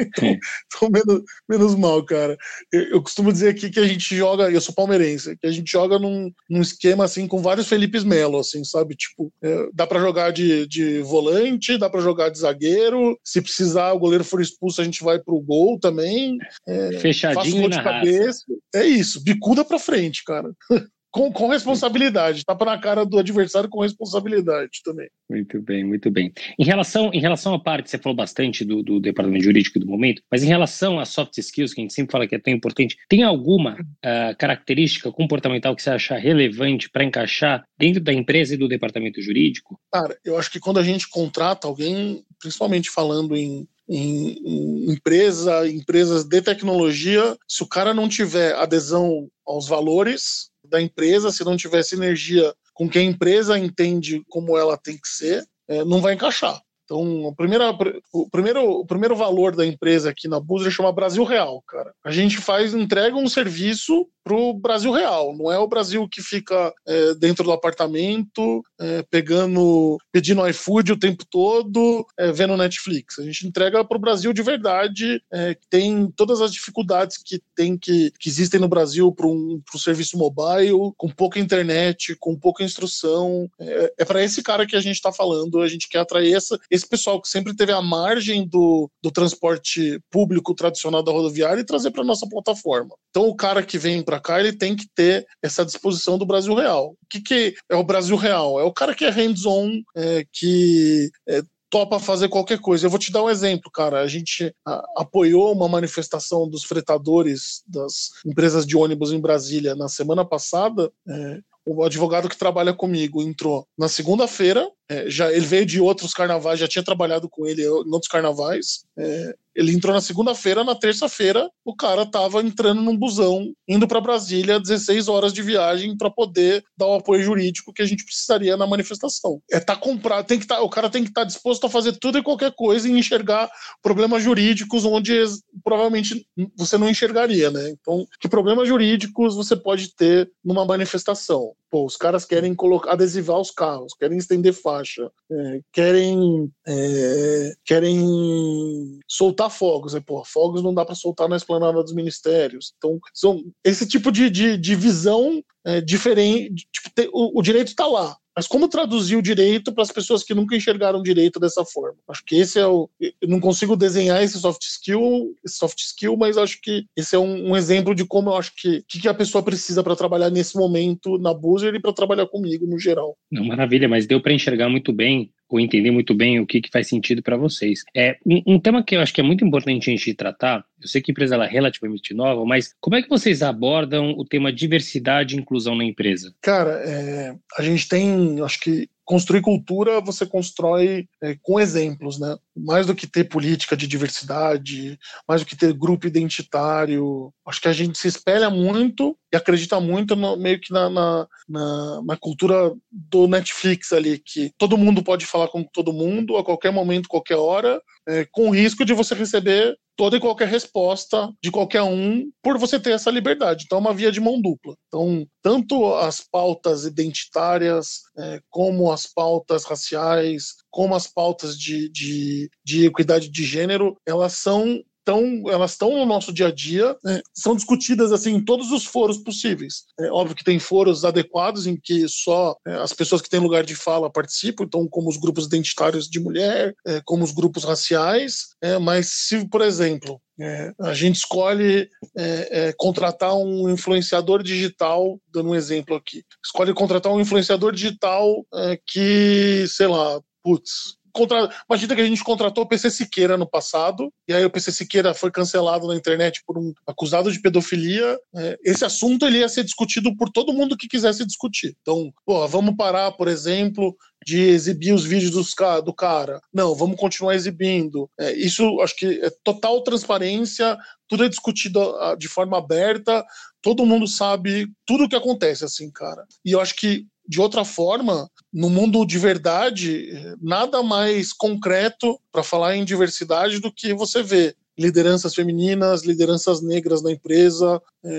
[SPEAKER 2] então, então menos, menos mal, cara. Eu, eu, costumo dizer aqui que a gente joga, eu sou palmeirense, que a gente joga num, num esquema assim com vários Felipes Melo, assim, sabe? Tipo, é, dá para jogar de, de volante, dá para jogar de zagueiro. Se precisar, o goleiro for expulso, a gente vai pro gol também.
[SPEAKER 1] É, Fechadinho de cabeça. Raça.
[SPEAKER 2] É isso, bicuda pra frente, cara. com, com responsabilidade, tapa na cara do adversário com responsabilidade também.
[SPEAKER 1] Muito bem, muito bem. Em relação, em relação à parte, você falou bastante do, do departamento jurídico do momento, mas em relação às soft skills, que a gente sempre fala que é tão importante, tem alguma uh, característica comportamental que você acha relevante para encaixar dentro da empresa e do departamento jurídico?
[SPEAKER 2] Cara, eu acho que quando a gente contrata alguém, principalmente falando em em, em, empresa, empresas de tecnologia, se o cara não tiver adesão aos valores da empresa, se não tiver sinergia com que a empresa entende como ela tem que ser, é, não vai encaixar. Então, a primeira, o, primeiro, o primeiro valor da empresa aqui na Búzios chama Brasil Real, cara. A gente faz, entrega um serviço pro Brasil real. Não é o Brasil que fica é, dentro do apartamento, é, pegando, pedindo iFood o tempo todo, é, vendo Netflix. A gente entrega para o Brasil de verdade, é, que tem todas as dificuldades que tem que, que existem no Brasil para um pro serviço mobile, com pouca internet, com pouca instrução. É, é para esse cara que a gente está falando. A gente quer atrair essa, esse pessoal que sempre teve a margem do, do transporte público tradicional da rodoviária e trazer para nossa plataforma. Então, o cara que vem para cá, ele tem que ter essa disposição do Brasil real. O que, que é o Brasil real? É o cara que é hands-on, é, que é, topa fazer qualquer coisa. Eu vou te dar um exemplo, cara. A gente a, apoiou uma manifestação dos fretadores das empresas de ônibus em Brasília na semana passada. É, o advogado que trabalha comigo entrou na segunda-feira. É, já ele veio de outros carnavais, já tinha trabalhado com ele em outros carnavais. É, ele entrou na segunda-feira, na terça-feira, o cara tava entrando num busão, indo para Brasília, 16 horas de viagem para poder dar o apoio jurídico que a gente precisaria na manifestação. É tá comprado, tem que tá, o cara tem que estar tá disposto a fazer tudo e qualquer coisa e enxergar problemas jurídicos onde provavelmente você não enxergaria, né? Então, que problemas jurídicos você pode ter numa manifestação? Pô, os caras querem colocar, adesivar os carros, querem estender faixa, é, querem, é, querem soltar fogos. Né? Pô, fogos não dá para soltar na esplanada dos ministérios. Então, são esse tipo de, de, de visão é, diferente. Tipo, o, o direito está lá. Mas como traduzir o direito para as pessoas que nunca enxergaram direito dessa forma? Acho que esse é o. Eu não consigo desenhar esse soft skill, soft skill, mas acho que esse é um, um exemplo de como eu acho que que, que a pessoa precisa para trabalhar nesse momento na Boozer e para trabalhar comigo no geral.
[SPEAKER 1] Não, maravilha, mas deu para enxergar muito bem ou entender muito bem o que, que faz sentido para vocês. É um, um, tema que eu acho que é muito importante a gente tratar. Eu sei que a empresa ela é relativamente nova, mas como é que vocês abordam o tema diversidade e inclusão na empresa?
[SPEAKER 2] Cara, é, a gente tem, acho que construir cultura você constrói é, com exemplos, né? Mais do que ter política de diversidade, mais do que ter grupo identitário. Acho que a gente se espelha muito e acredita muito no, meio que na, na, na, na, cultura do Netflix ali, que todo mundo pode falar com todo mundo a qualquer momento, qualquer hora, é, com o risco de você receber toda e qualquer resposta de qualquer um por você ter essa liberdade. Então, é uma via de mão dupla. Então, tanto as pautas identitárias, é, como as pautas raciais, como as pautas de, de, de equidade de gênero, elas são tão, elas estão no nosso dia a dia, né, são discutidas assim em todos os foros possíveis. É óbvio que tem foros adequados em que só é, as pessoas que têm lugar de fala participam, então como os grupos identitários de mulher, é, como os grupos raciais, é, mas se, por exemplo, é, a gente escolhe é, é, contratar um influenciador digital, dando um exemplo aqui. Escolhe contratar um influenciador digital é, que, sei lá, putz, contra... Imagina que a gente contratou o PC Siqueira no passado, e aí o PC Siqueira foi cancelado na internet por um acusado de pedofilia. É, esse assunto ele ia ser discutido por todo mundo que quisesse discutir. Então, pô, vamos parar, por exemplo, de exibir os vídeos dos, do cara. Não, vamos continuar exibindo. É, isso acho que é total transparência, tudo é discutido ah, de forma aberta, todo mundo sabe tudo o que acontece, assim, cara. E eu acho que de outra forma, no mundo de verdade, nada mais concreto para falar em diversidade do que você vê lideranças femininas, lideranças negras na empresa, é,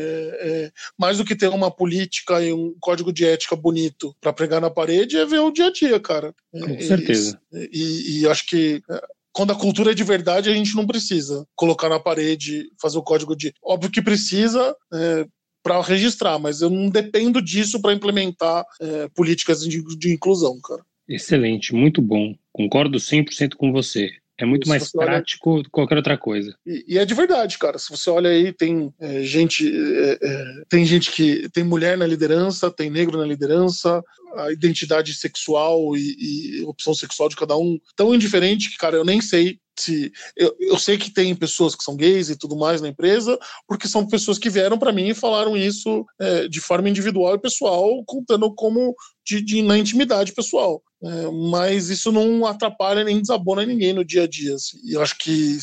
[SPEAKER 2] é, mais do que ter uma política e um código de ética bonito para pregar na parede, é ver o dia a dia, cara.
[SPEAKER 1] Com é, certeza.
[SPEAKER 2] E, e, e acho que é, quando a cultura é de verdade, a gente não precisa colocar na parede, fazer o código de. Óbvio que precisa. É, para registrar, mas eu não dependo disso para implementar é, políticas de, de inclusão, cara.
[SPEAKER 1] Excelente, muito bom. Concordo 100% com você. É muito mais prático olha... do que qualquer outra coisa.
[SPEAKER 2] E, e, é de verdade, cara. Se você olha aí, tem é, gente, é, é, tem gente que tem mulher na liderança, tem negro na liderança, a identidade sexual e, e opção sexual de cada um tão indiferente que, cara, eu nem sei se eu, eu sei que tem pessoas que são gays e tudo mais na empresa, porque são pessoas que vieram para mim e falaram isso é, de forma individual e pessoal, contando como de, de na intimidade pessoal. É, mas isso não atrapalha nem desabona ninguém no dia a dia. Assim. E eu acho que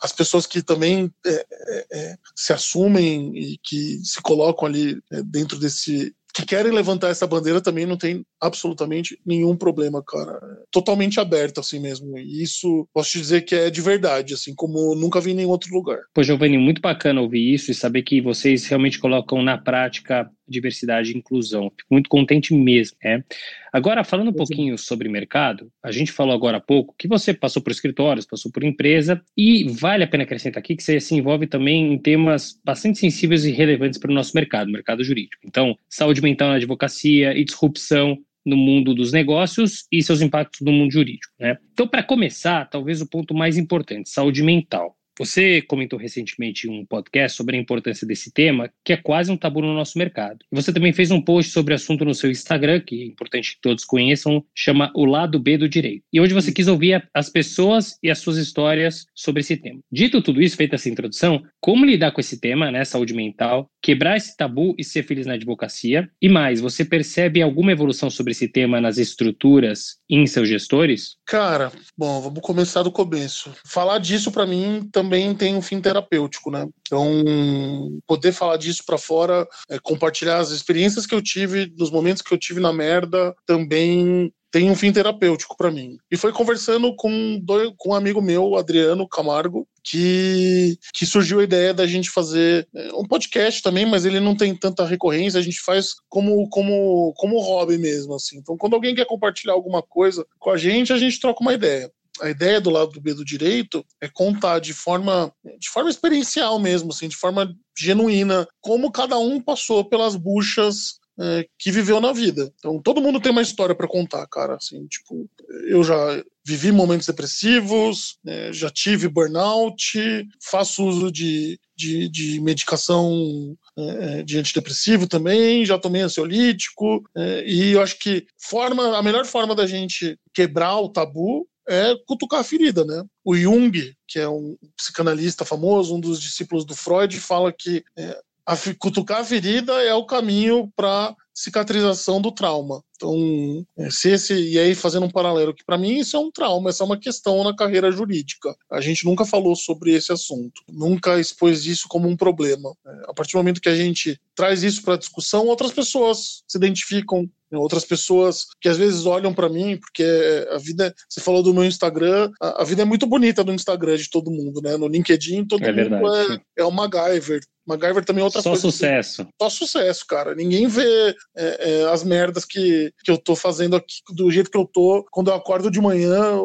[SPEAKER 2] as pessoas que também é, é, é se assumem e que se colocam ali é, dentro desse que querem levantar essa bandeira também não tem absolutamente nenhum problema, cara. Totalmente aberto assim mesmo. E isso posso te dizer que é de verdade, assim, como nunca vi em nenhum outro lugar.
[SPEAKER 1] Pô, Giovanni, muito bacana ouvir isso e saber que vocês realmente colocam na prática diversidade e inclusão. Fico muito contente mesmo, né? Agora, falando um pouquinho sobre mercado, a gente falou agora há pouco que você passou por escritórios, passou por empresa, e vale a pena acrescentar aqui que você se envolve também em temas bastante sensíveis e relevantes para o nosso mercado, mercado jurídico. Então, saúde mental na advocacia e disrupção no mundo dos negócios e seus impactos no mundo jurídico. Né? Então, para começar, talvez o ponto mais importante, saúde mental. Você comentou recentemente em um podcast sobre a importância desse tema, que é quase um tabu no nosso mercado. Você também fez um post sobre o assunto no seu Instagram, que é importante que todos conheçam, chama O Lado B do Direito. E hoje você quis ouvir as pessoas e as suas histórias sobre esse tema. Dito tudo isso, feita essa introdução, como lidar com esse tema, né, saúde mental, quebrar esse tabu e ser feliz na advocacia? E mais, você percebe alguma evolução sobre esse tema nas estruturas e em seus gestores?
[SPEAKER 2] Cara, bom, vamos começar do começo. Falar disso para mim também também tem um fim terapêutico, né? Então, poder falar disso para fora, é, compartilhar as experiências que eu tive, dos momentos que eu tive na merda, também tem um fim terapêutico para mim. E foi conversando com, dois, com um amigo meu, Adriano Camargo, que, que surgiu a ideia da gente fazer é, um podcast também, mas ele não tem tanta recorrência, a gente faz como, como, como hobby mesmo, assim. Então, quando alguém quer compartilhar alguma coisa com a gente, a gente troca uma ideia a ideia do lado B do direito é contar de forma, de forma experiencial mesmo, assim, de forma genuína, como cada um passou pelas buchas é, que viveu na vida. Então, todo mundo tem uma história para contar, cara. Assim, tipo, eu já vivi momentos depressivos, é, já tive burnout, faço uso de, de, de medicação é, é de antidepressivo também, já tomei ansiolítico, é, e eu acho que forma, a melhor forma da gente quebrar o tabu é cutucar a ferida, né? O Jung, que é um psicanalista famoso, um dos discípulos do Freud, fala que é, a, cutucar a ferida é o caminho para cicatrização do trauma. Então, é, se esse, e aí fazendo um paralelo, que para mim isso é um trauma, essa é uma questão na carreira jurídica. A gente nunca falou sobre esse assunto, nunca expôs isso como um problema. É, a partir do momento que a gente traz isso para discussão, outras pessoas se identificam outras pessoas que às vezes olham para mim, porque a vida, você falou do meu Instagram, a, a, vida é muito bonita no Instagram de todo mundo, né? No LinkedIn todo
[SPEAKER 1] é
[SPEAKER 2] mundo é, é o MacGyver. MacGyver também é outra
[SPEAKER 1] Só
[SPEAKER 2] coisa.
[SPEAKER 1] Só sucesso.
[SPEAKER 2] Só sucesso, cara. Ninguém vê é, é, as merdas que, que eu tô fazendo aqui do jeito que eu tô quando eu acordo de manhã.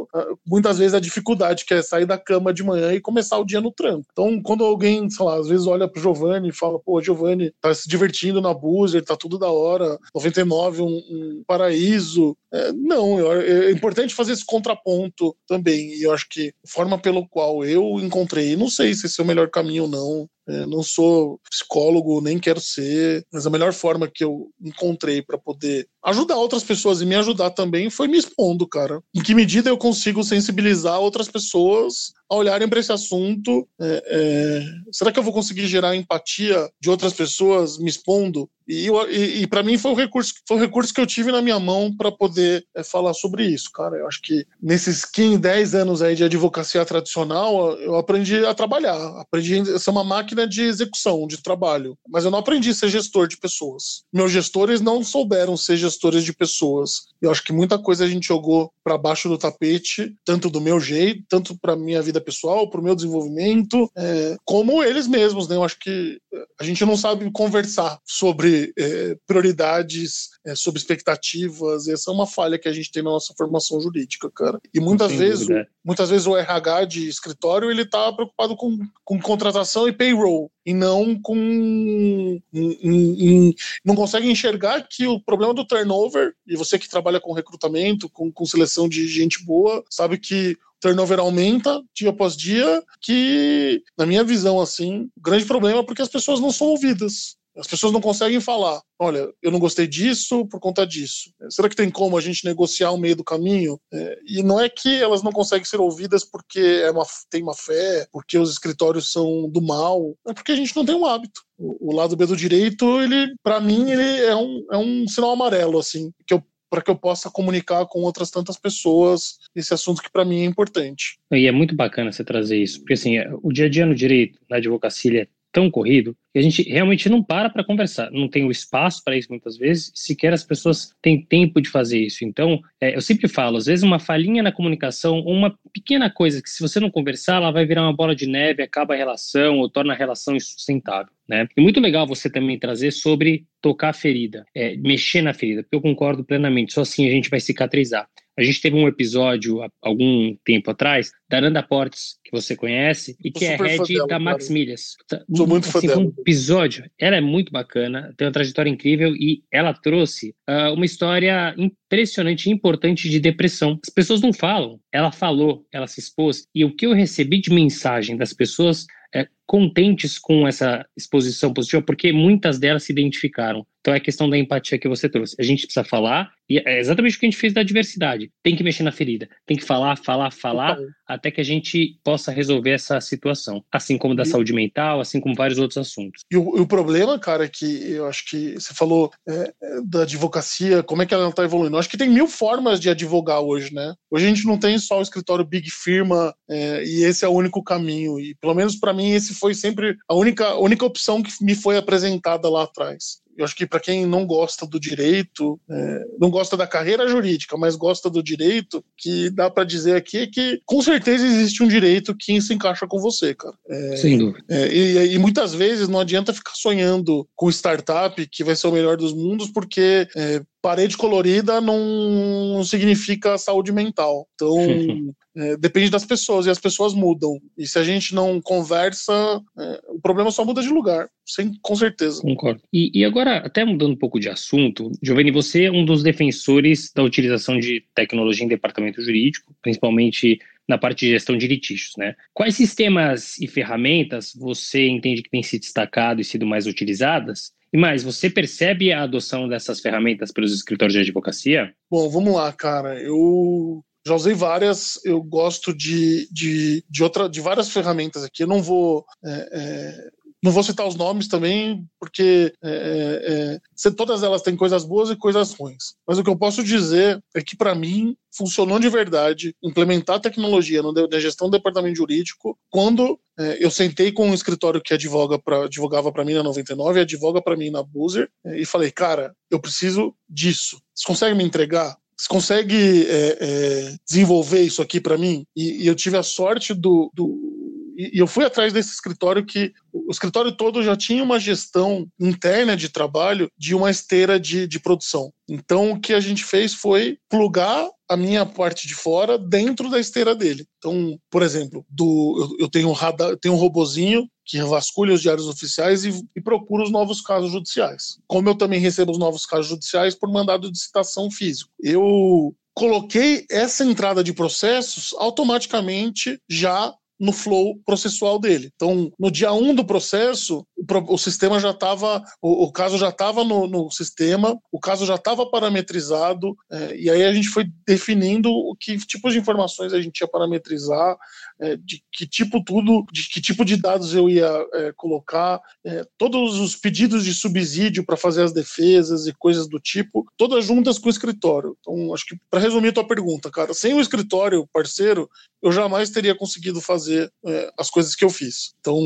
[SPEAKER 2] Muitas vezes a dificuldade que é sair da cama de manhã e começar o dia no tranco. Então, quando alguém, sei lá, às vezes olha pro Giovanni e fala, pô, Giovanni tá se divertindo na Boozer, tá tudo da hora, 99, um, um paraíso. É, não, é importante fazer esse contraponto também. E eu acho que a forma pelo qual eu encontrei, não sei se esse é o melhor caminho ou não, é, não sou psicólogo, nem quero ser, mas a melhor forma que eu encontrei para poder ajudar outras pessoas e me ajudar também foi me expondo, cara. Em que medida eu consigo sensibilizar outras pessoas a olharem para esse assunto? É, é... será que eu vou conseguir gerar empatia de outras pessoas me expondo? E, e, e para mim foi o recurso, foi o recurso que eu tive na minha mão para poder é, falar sobre isso, cara. Eu acho que nesses 15, 10 anos aí de advocacia tradicional, eu aprendi a trabalhar, aprendi a ser uma máquina de execução, de trabalho, mas eu não aprendi a ser gestor de pessoas. Meus gestores não souberam ser gestores de pessoas. Eu acho que muita coisa a gente jogou para baixo do tapete, tanto do meu jeito, tanto para minha vida pessoal, para o meu desenvolvimento, é, como eles mesmos, né? Eu acho que a gente não sabe conversar sobre é, prioridades, é, sobre expectativas. Essa é uma falha que a gente tem na nossa formação jurídica, cara. E muitas vezes, muitas vezes o RH de escritório ele está preocupado com, com contratação e payroll e não com em, em, não consegue enxergar que o problema do turnover e você que trabalha com recrutamento, com, com seleção de gente boa, sabe que turnover aumenta dia após dia, que, na minha visão, assim, grande problema é porque as pessoas não são ouvidas. As pessoas não conseguem falar, olha, eu não gostei disso por conta disso. Será que tem como a gente negociar o meio do caminho? É, e não é que elas não conseguem ser ouvidas porque é uma, tem uma fé, porque os escritórios são do mal, é porque a gente não tem um hábito. O, o lado B do direito, ele, para mim, ele é um, é um sinal amarelo, assim, que eu para que eu possa comunicar com outras tantas pessoas esse assunto que para mim é importante.
[SPEAKER 1] E é muito bacana você trazer isso, porque assim, o dia a dia no direito, na advocacia, é tão corrido que a gente realmente não para para conversar, não tem o espaço para isso muitas vezes, sequer as pessoas têm tempo de fazer isso. Então, é, eu sempre falo, às vezes uma falhinha na comunicação, uma pequena coisa que se você não conversar, ela vai virar uma bola de neve, acaba a relação ou torna a relação insustentável. Né? E muito legal você também trazer sobre tocar a ferida, é, mexer na ferida, porque eu concordo plenamente, só assim a gente vai cicatrizar. A gente teve um episódio algum tempo atrás da Aranda Portes, que você conhece, e que é head dela, da Max cara. Milhas.
[SPEAKER 2] Sou muito assim, fã
[SPEAKER 1] dela. um episódio, ela é muito bacana, tem uma trajetória incrível e ela trouxe uh, uma história impressionante e importante de depressão. As pessoas não falam, ela falou, ela se expôs, e o que eu recebi de mensagem das pessoas é, contentes com essa exposição positiva, porque muitas delas se identificaram. Então é a questão da empatia que você trouxe. A gente precisa falar, e é exatamente o que a gente fez da diversidade. Tem que mexer na ferida, tem que falar, falar, falar, então, até que a gente possa resolver essa situação. Assim como da e, saúde mental, assim como vários outros assuntos.
[SPEAKER 2] E o, o problema, cara, é que eu acho que você falou é, é da advocacia, como é que ela está evoluindo. Eu acho que tem mil formas de advogar hoje, né? Hoje a gente não tem só o escritório Big Firma é, e esse é o único caminho. E pelo menos para mim esse foi sempre a única, única opção que me foi apresentada lá atrás. Eu acho que para quem não gosta do direito, é, não gosta da carreira jurídica, mas gosta do direito, que dá para dizer aqui é que com certeza existe um direito que se encaixa com você, cara. É,
[SPEAKER 1] Sem dúvida.
[SPEAKER 2] É, e, e, muitas vezes não adianta ficar sonhando com startup que vai ser o melhor dos mundos, porque é, parede colorida não significa saúde mental. Então, é, depende das pessoas e as pessoas mudam. E se a gente não conversa, é, o problema só muda de lugar, sem, com certeza.
[SPEAKER 1] Concordo. E, e, agora, até mudando um pouco de assunto, Giovanni, você é um dos defensores da utilização de tecnologia em departamento jurídico, principalmente na parte de gestão de litígios, né? Quais sistemas e ferramentas você entende que têm se destacado e sido mais utilizadas? E mais, você percebe a adoção dessas ferramentas pelos escritórios de advocacia?
[SPEAKER 2] Bom, vamos lá, cara. Eu já usei várias, eu gosto de, de, de, outra, de várias ferramentas aqui. Eu não vou. É, é, não vou citar os nomes também, porque é, é, é todas elas têm coisas boas e coisas ruins. Mas o que eu posso dizer é que, para mim, funcionou de verdade implementar tecnologia na gestão do departamento jurídico quando é, eu sentei com um escritório que advoga pra, advogava para mim na 99 e advoga para mim na Boozer é, e falei, cara, eu preciso disso. Você consegue me entregar? Você consegue é, é, desenvolver isso aqui para mim? E, e, eu tive a sorte do, do e, eu fui atrás desse escritório que o escritório todo já tinha uma gestão interna de trabalho de uma esteira de, de produção. Então, o que a gente fez foi plugar a minha parte de fora dentro da esteira dele. Então, por exemplo, do, eu, eu tenho um radar, tenho um robozinho que vasculha os diários oficiais e, e, procura os novos casos judiciais. Como eu também recebo os novos casos judiciais por mandado de citação físico. Eu coloquei essa entrada de processos automaticamente já no flow processual dele. Então, no dia 1 um do processo, o, sistema já estava, o, o, caso já estava no, no, sistema, o caso já estava parametrizado, é, e aí a gente foi definindo o que tipos de informações a gente ia parametrizar, é, de que tipo tudo, de que tipo de dados eu ia é, colocar, é, todos os pedidos de subsídio para fazer as defesas e coisas do tipo, todas juntas com o escritório. Então, acho que para resumir a tua pergunta, cara, sem o escritório parceiro, eu jamais teria conseguido fazer é, as coisas que eu fiz. Então,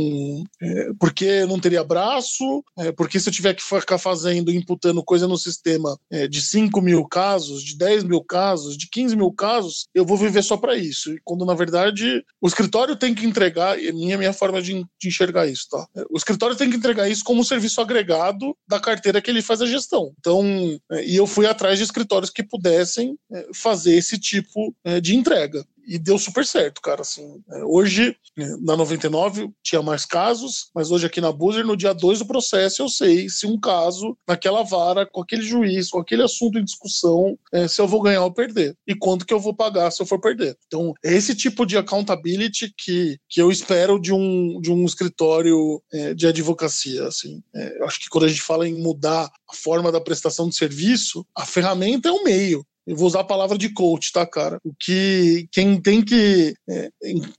[SPEAKER 2] é, porque não teria braço, é, porque se eu tiver que ficar fazendo, imputando coisa no sistema de 5 mil casos, de 10 mil casos, de 15 mil casos, eu vou viver só para isso. E quando, na verdade, o escritório tem que entregar, e a minha, minha forma de, enxergar isso, tá? É, o escritório tem que entregar isso como um serviço agregado da carteira que ele faz a gestão. Então, é, e eu fui atrás de escritórios que pudessem fazer esse tipo de entrega e deu super certo, cara. Assim, é, hoje, na 99, tinha mais casos, mas hoje aqui na Buzzer, no dia 2 do processo, eu sei se um caso, naquela vara, com aquele juiz, com aquele assunto em discussão, é, se eu vou ganhar ou perder. E quanto que eu vou pagar se eu for perder. Então, é esse tipo de accountability que, que eu espero de um, de um escritório é, de advocacia. Assim. É, acho que quando a gente fala em mudar a forma da prestação de serviço, a ferramenta é um meio. Eu vou usar a palavra de coach, tá, cara? O que quem tem que é,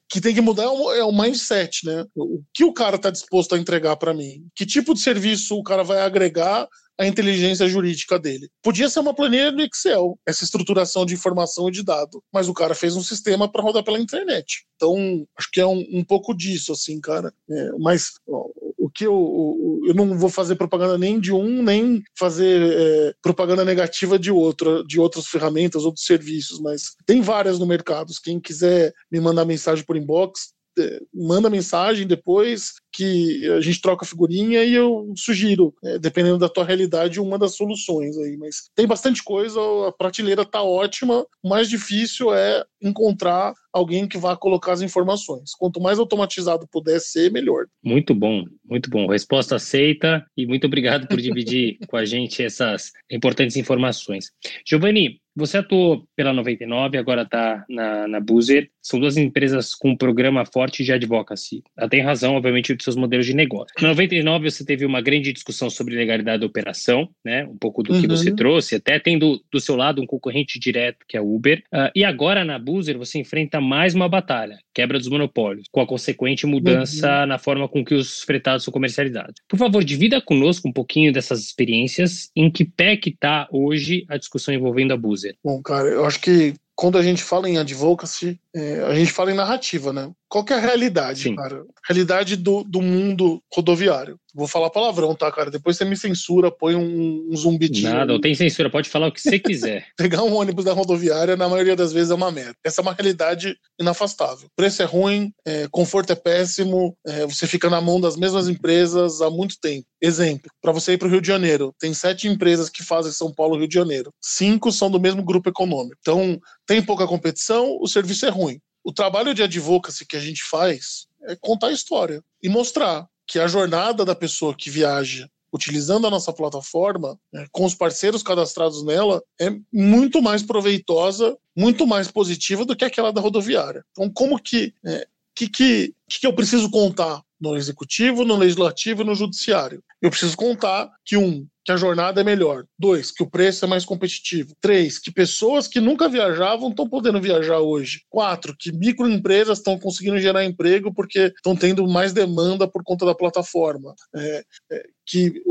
[SPEAKER 2] que tem que mudar é o, é o, mindset, né? O que o cara tá disposto a entregar para mim? Que tipo de serviço o cara vai agregar a inteligência jurídica dele. Podia ser uma planilha no Excel, essa estruturação de informação e de dado, mas o cara fez um sistema para rodar pela internet. Então, acho que é um, um pouco disso, assim, cara. É, mas ó, que eu, eu não vou fazer propaganda nem de um, nem fazer é, propaganda negativa de outra, de outras ferramentas, outros serviços, mas tem várias no mercado. Quem quiser me mandar mensagem por inbox, é, manda mensagem depois que a gente troca figurinha e eu sugiro, é, dependendo da tua realidade, uma das soluções aí. Mas tem bastante coisa, a prateleira tá ótima, o mais difícil é encontrar alguém que vá colocar as informações. Quanto mais automatizado puder ser, melhor.
[SPEAKER 1] Muito bom, muito bom. Resposta aceita e muito obrigado por dividir com a gente essas importantes informações. Giovanni, você atuou pela 99, agora está na, na Boozer. São duas empresas com um programa forte de advocacy. Ela tem razão, obviamente, seus modelos de negócio. Na 99, você teve uma grande discussão sobre legalidade da operação, né? um pouco do uhum. que você trouxe, até tendo do seu lado um concorrente direto, que é o Uber. Uh, e agora, na Boozer, você enfrenta mais uma batalha, quebra dos monopólios, com a consequente mudança uhum. na forma com que os fretados são comercializados. Por favor, divida conosco um pouquinho dessas experiências, em que pé que está hoje a discussão envolvendo a Boozer.
[SPEAKER 2] Bom, cara, eu acho que quando a gente fala em advocacy, é, a gente fala em narrativa, né? Qual que é a realidade, Sim. cara? Realidade do, do mundo rodoviário. Vou falar palavrão, tá, cara? Depois você me censura, põe um, um zumbitinho.
[SPEAKER 1] Nada, não tem censura, pode falar o que você quiser.
[SPEAKER 2] Pegar um ônibus da rodoviária, na maioria das vezes, é uma merda. Essa é uma realidade inafastável. Preço é ruim, é, conforto é péssimo, é, você fica na mão das mesmas empresas há muito tempo. Exemplo, para você ir para o Rio de Janeiro, tem sete empresas que fazem São Paulo Rio de Janeiro. Cinco são do mesmo grupo econômico. Então, tem pouca competição, o serviço é ruim. O trabalho de advocacy que a gente faz é contar a história e mostrar que a jornada da pessoa que viaja utilizando a nossa plataforma, né, com os parceiros cadastrados nela, é muito mais proveitosa, muito mais positiva do que aquela da rodoviária. Então, como que. É, que, que, que eu preciso contar no executivo, no legislativo e no judiciário? Eu preciso contar que, um, que a jornada é melhor. Dois, que o preço é mais competitivo. Três, que pessoas que nunca viajavam estão podendo viajar hoje. Quatro, que microempresas estão conseguindo gerar emprego porque estão tendo mais demanda por conta da plataforma. É, é, que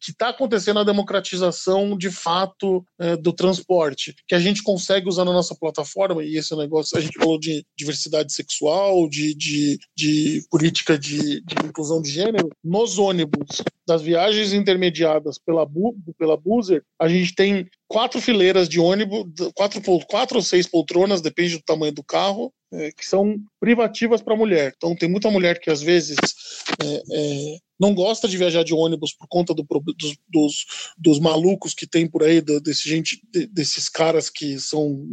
[SPEAKER 2] está acontecendo a democratização de fato é, do transporte, que a gente consegue usar na nossa plataforma, e esse negócio, a gente falou de diversidade sexual, de, de, de política de, de inclusão de gênero, nos ônibus das viagens intermediadas pela, pela Boozer, a gente tem quatro fileiras de ônibus, quatro, quatro ou seis poltronas, depende do tamanho do carro, é, que são privativas para mulher. Então tem muita mulher que às vezes é, é, não gosta de viajar de ônibus por conta do, dos, dos, dos, malucos que tem por aí, do, desse gente, desses caras que são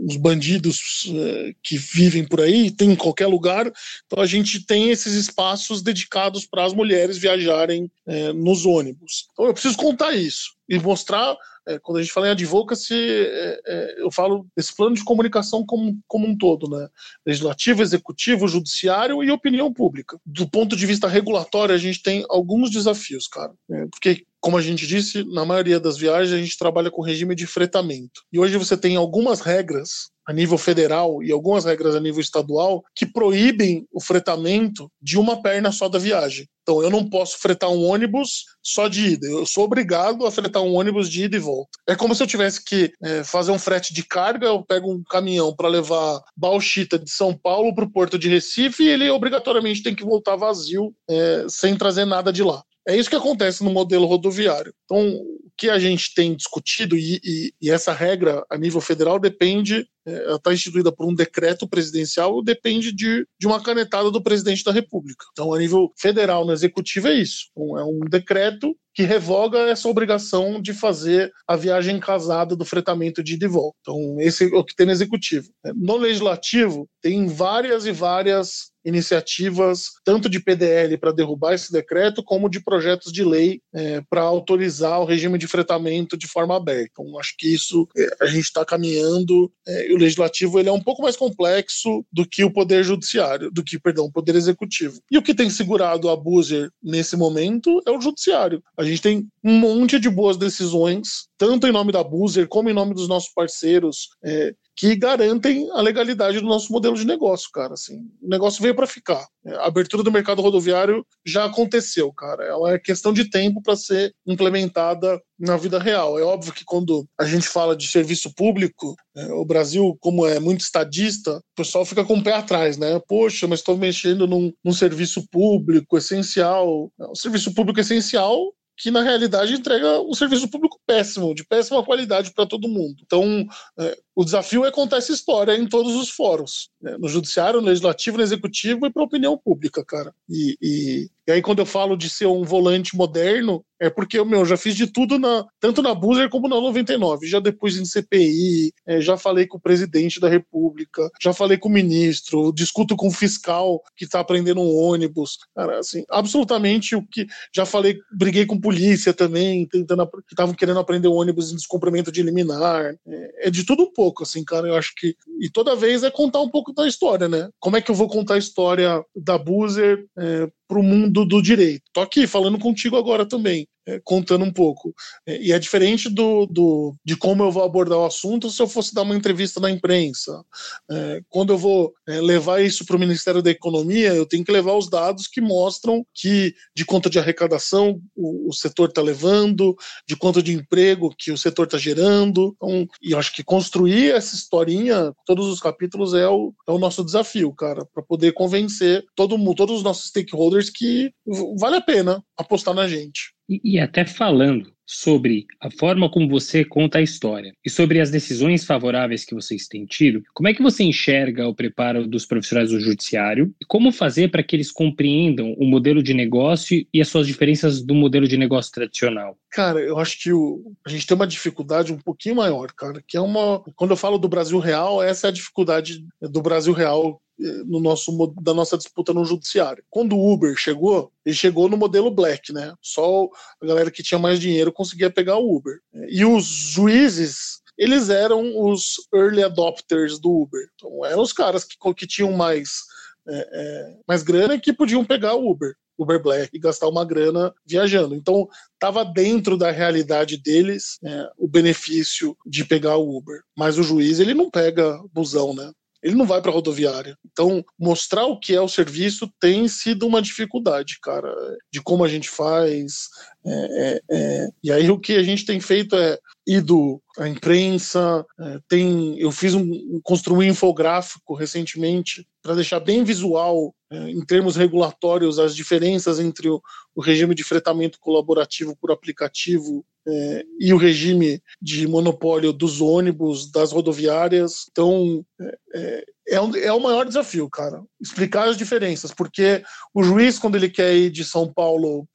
[SPEAKER 2] uns bandidos é, que vivem por aí, tem em qualquer lugar. Então a gente tem esses espaços dedicados para as mulheres viajarem nos ônibus. Então eu preciso contar isso e mostrar é, quando a gente fala em advocacy, é, eu falo desse plano de comunicação como, como um todo, né? Legislativo, executivo, judiciário e opinião pública. Do ponto de vista regulatório, a gente tem alguns desafios, cara. É, porque como a gente disse, na maioria das viagens a gente trabalha com regime de fretamento. E hoje você tem algumas regras a nível federal e algumas regras a nível estadual que proíbem o fretamento de uma perna só da viagem. Então, eu não posso fretar um ônibus só de ida. Eu sou obrigado a fretar um ônibus de ida e volta. É como se eu tivesse que é, fazer um frete de carga. Eu pego um caminhão para levar bauxita de São Paulo para o porto de Recife e ele obrigatoriamente tem que voltar vazio, é, sem trazer nada de lá. É isso que acontece no modelo rodoviário. Então, que a gente tem discutido, e, e, e essa regra a nível federal depende, é, ela está instituída por um decreto presidencial, depende de, de uma canetada do presidente da República. Então, a nível federal, no executivo, é isso. Então, é um decreto que revoga essa obrigação de fazer a viagem casada do fretamento de ida e volta. Então, esse é o que tem no executivo. No legislativo, tem várias e várias iniciativas, tanto de PDL para derrubar esse decreto, como de projetos de lei é, para autorizar o regime de fretamento de forma aberta. Então, acho que isso é, a gente está caminhando. É, o legislativo ele é um pouco mais complexo do que o poder judiciário, do que, perdão, o poder executivo. E o que tem segurado a Buzer nesse momento é o judiciário. A gente tem um monte de boas decisões, tanto em nome da Buzer como em nome dos nossos parceiros, é, que garantem a legalidade do nosso modelo de negócio, cara. Assim, o negócio veio para ficar. A abertura do mercado rodoviário já aconteceu, cara. Ela é questão de tempo para ser implementada na vida real. É óbvio que quando a gente fala de serviço público, é, o Brasil, como é muito estadista, o pessoal fica com o pé atrás, né? Poxa, mas estou mexendo num, num serviço público essencial. O serviço público essencial que na realidade entrega um serviço público péssimo, de péssima qualidade para todo mundo. Então, é, o desafio é contar essa história em todos os fóruns, né? no judiciário, no legislativo, no executivo e para a opinião pública, cara. E, e, e, aí quando eu falo de ser um volante moderno, é porque eu meu, já fiz de tudo na, tanto na Boozer como na 99. Já depois em CPI, é, já falei com o presidente da República, já falei com o ministro, discuto com o fiscal que está aprendendo um ônibus, cara, assim, absolutamente o que já falei, briguei com polícia também, tentando que estavam querendo aprender um ônibus em descumprimento de liminar. É, é de tudo um pouco pouco, assim, cara. Eu acho que. E toda vez é contar um pouco da história, né? Como é que eu vou contar a história da Boozer é, pro mundo do direito? Tô aqui falando contigo agora também é, contando um pouco. É, e é diferente do, do, de como eu vou abordar o assunto se eu fosse dar uma entrevista na imprensa. É, quando eu vou é, levar isso para o Ministério da Economia, eu tenho que levar os dados que mostram que de conta de arrecadação o, o setor está levando, de quanto de emprego que o setor está gerando. Então, e eu acho que construir essa historinha, todos os capítulos, é o, é o nosso desafio, cara, para poder convencer todo mundo, todos os nossos stakeholders que vale a pena apostar na gente.
[SPEAKER 1] E, e, até falando sobre a forma como você conta a história e sobre as decisões favoráveis que vocês têm tido, como é que você enxerga o preparo dos profissionais do judiciário e como fazer para que eles compreendam o modelo de negócio e as suas diferenças do modelo de negócio tradicional?
[SPEAKER 2] Cara, eu acho que o, a gente tem uma dificuldade um pouquinho maior, cara, que é uma. Quando eu falo do Brasil real, essa é a dificuldade do Brasil real no nosso da nossa disputa no judiciário. Quando o Uber chegou, ele chegou no modelo black, né? Só a galera que tinha mais dinheiro conseguia pegar o Uber. E os juízes eles eram os early adopters do Uber. Então, eram os caras que, que tinham mais, é, é, mais grana que podiam pegar o Uber. Uber Black e gastar uma grana viajando. Então, estava dentro da realidade deles é, o benefício de pegar o Uber. Mas o juiz, ele não pega busão, né? Ele não vai para rodoviária. Então, mostrar o que é o serviço tem sido uma dificuldade, cara, de como a gente faz. É, é, é. E aí o que a gente tem feito é ido à imprensa, é, tem, eu fiz um, construí um infográfico recentemente para deixar bem visual é, em termos regulatórios as diferenças entre o, o regime de fretamento colaborativo por aplicativo é, e o regime de monopólio dos ônibus, das rodoviárias. Então, é, é, é, é o maior desafio, cara, explicar as diferenças, porque o juiz, quando ele quer ir de São Paulo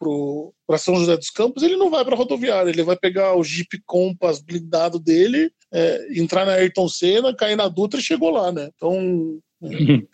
[SPEAKER 2] para São José dos Campos, ele não vai para rodoviária, ele vai pegar o Jeep Compass blindado dele, é, entrar na Ayrton Senna, cair na Dutra e chegou lá, né? Então,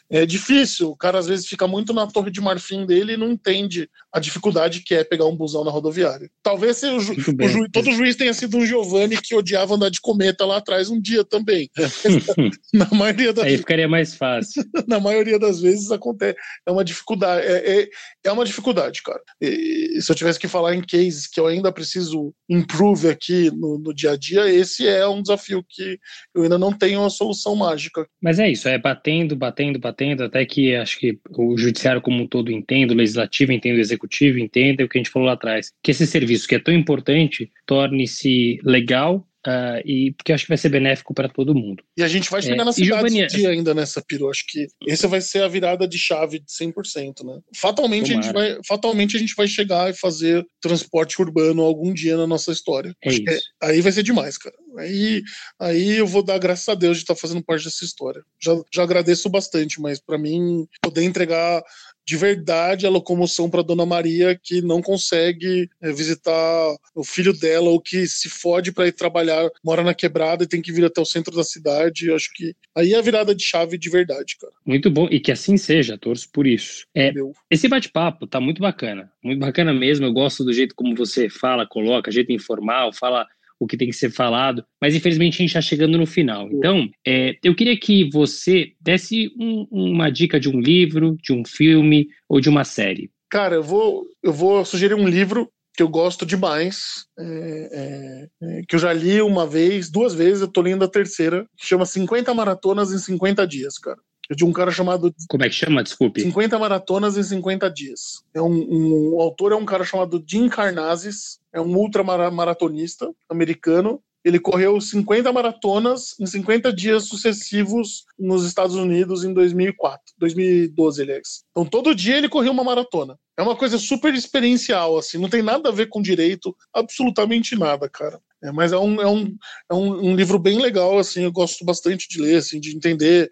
[SPEAKER 2] É difícil, o cara às vezes fica muito na torre de marfim dele e não entende a dificuldade que é pegar um busão na rodoviária. Talvez o, ju o ju todo juiz tenha sido um Giovanni que odiava andar de cometa lá atrás um dia também.
[SPEAKER 1] na maioria das Aí ficaria mais fácil.
[SPEAKER 2] na maioria das vezes acontece. É uma dificuldade. É, é, é uma dificuldade, cara. E, se eu tivesse que falar em cases que eu ainda preciso improve aqui no, no dia a dia, esse é um desafio que eu ainda não tenho uma solução mágica.
[SPEAKER 1] Mas é isso, é batendo, batendo, batendo, até que acho que o judiciário como um todo entenda, o legislativo entenda, o executivo entenda o que a gente falou lá atrás, que esse serviço que é tão importante torne-se legal Uh, e porque acho que vai ser benéfico para todo mundo.
[SPEAKER 2] E a gente vai chegar é, na cidade dia ainda nessa piro. Acho que essa vai ser a virada de chave de 100%, né? Fatalmente a, gente vai, fatalmente a gente vai chegar e fazer transporte urbano algum dia na nossa história.
[SPEAKER 1] É.
[SPEAKER 2] É, aí vai ser demais, cara. Aí, aí eu vou dar graças a Deus de estar fazendo parte dessa história. Já, já agradeço bastante, mas para mim poder entregar de verdade a locomoção para Dona Maria que não consegue é, visitar o filho dela ou que se fode para ir trabalhar, mora na quebrada e tem que vir até o centro da cidade. Eu acho que aí é a virada de chave de verdade, cara.
[SPEAKER 1] Muito bom e que assim seja, torço por isso. É, esse bate-papo tá muito bacana, muito bacana mesmo. Eu gosto do jeito como você fala, coloca, jeito informal, fala o que tem que ser falado, mas infelizmente a gente está chegando no final. Então, é, eu queria que você desse um, uma dica de um livro, de um filme ou de uma série.
[SPEAKER 2] Cara, eu vou, eu vou sugerir um livro que eu gosto demais, é, é, é que eu já li uma vez, duas vezes, eu tô lendo a terceira, que chama 50 Maratonas em 50 Dias, cara de um cara chamado.
[SPEAKER 1] Como é que chama? Desculpe.
[SPEAKER 2] 50 Maratonas em 50 Dias. É um, um, o autor é um cara chamado Jim Carnazes, é um ultramaratonista americano. Ele correu 50 maratonas em 50 dias sucessivos nos Estados Unidos em 2004, 2012, aliás. Então todo dia ele correu uma maratona. É uma coisa super experiencial, assim, não tem nada a ver com direito, absolutamente nada, cara. É, mas é, um, é, um, é um, um, livro bem legal, assim, eu gosto bastante de ler, assim, de entender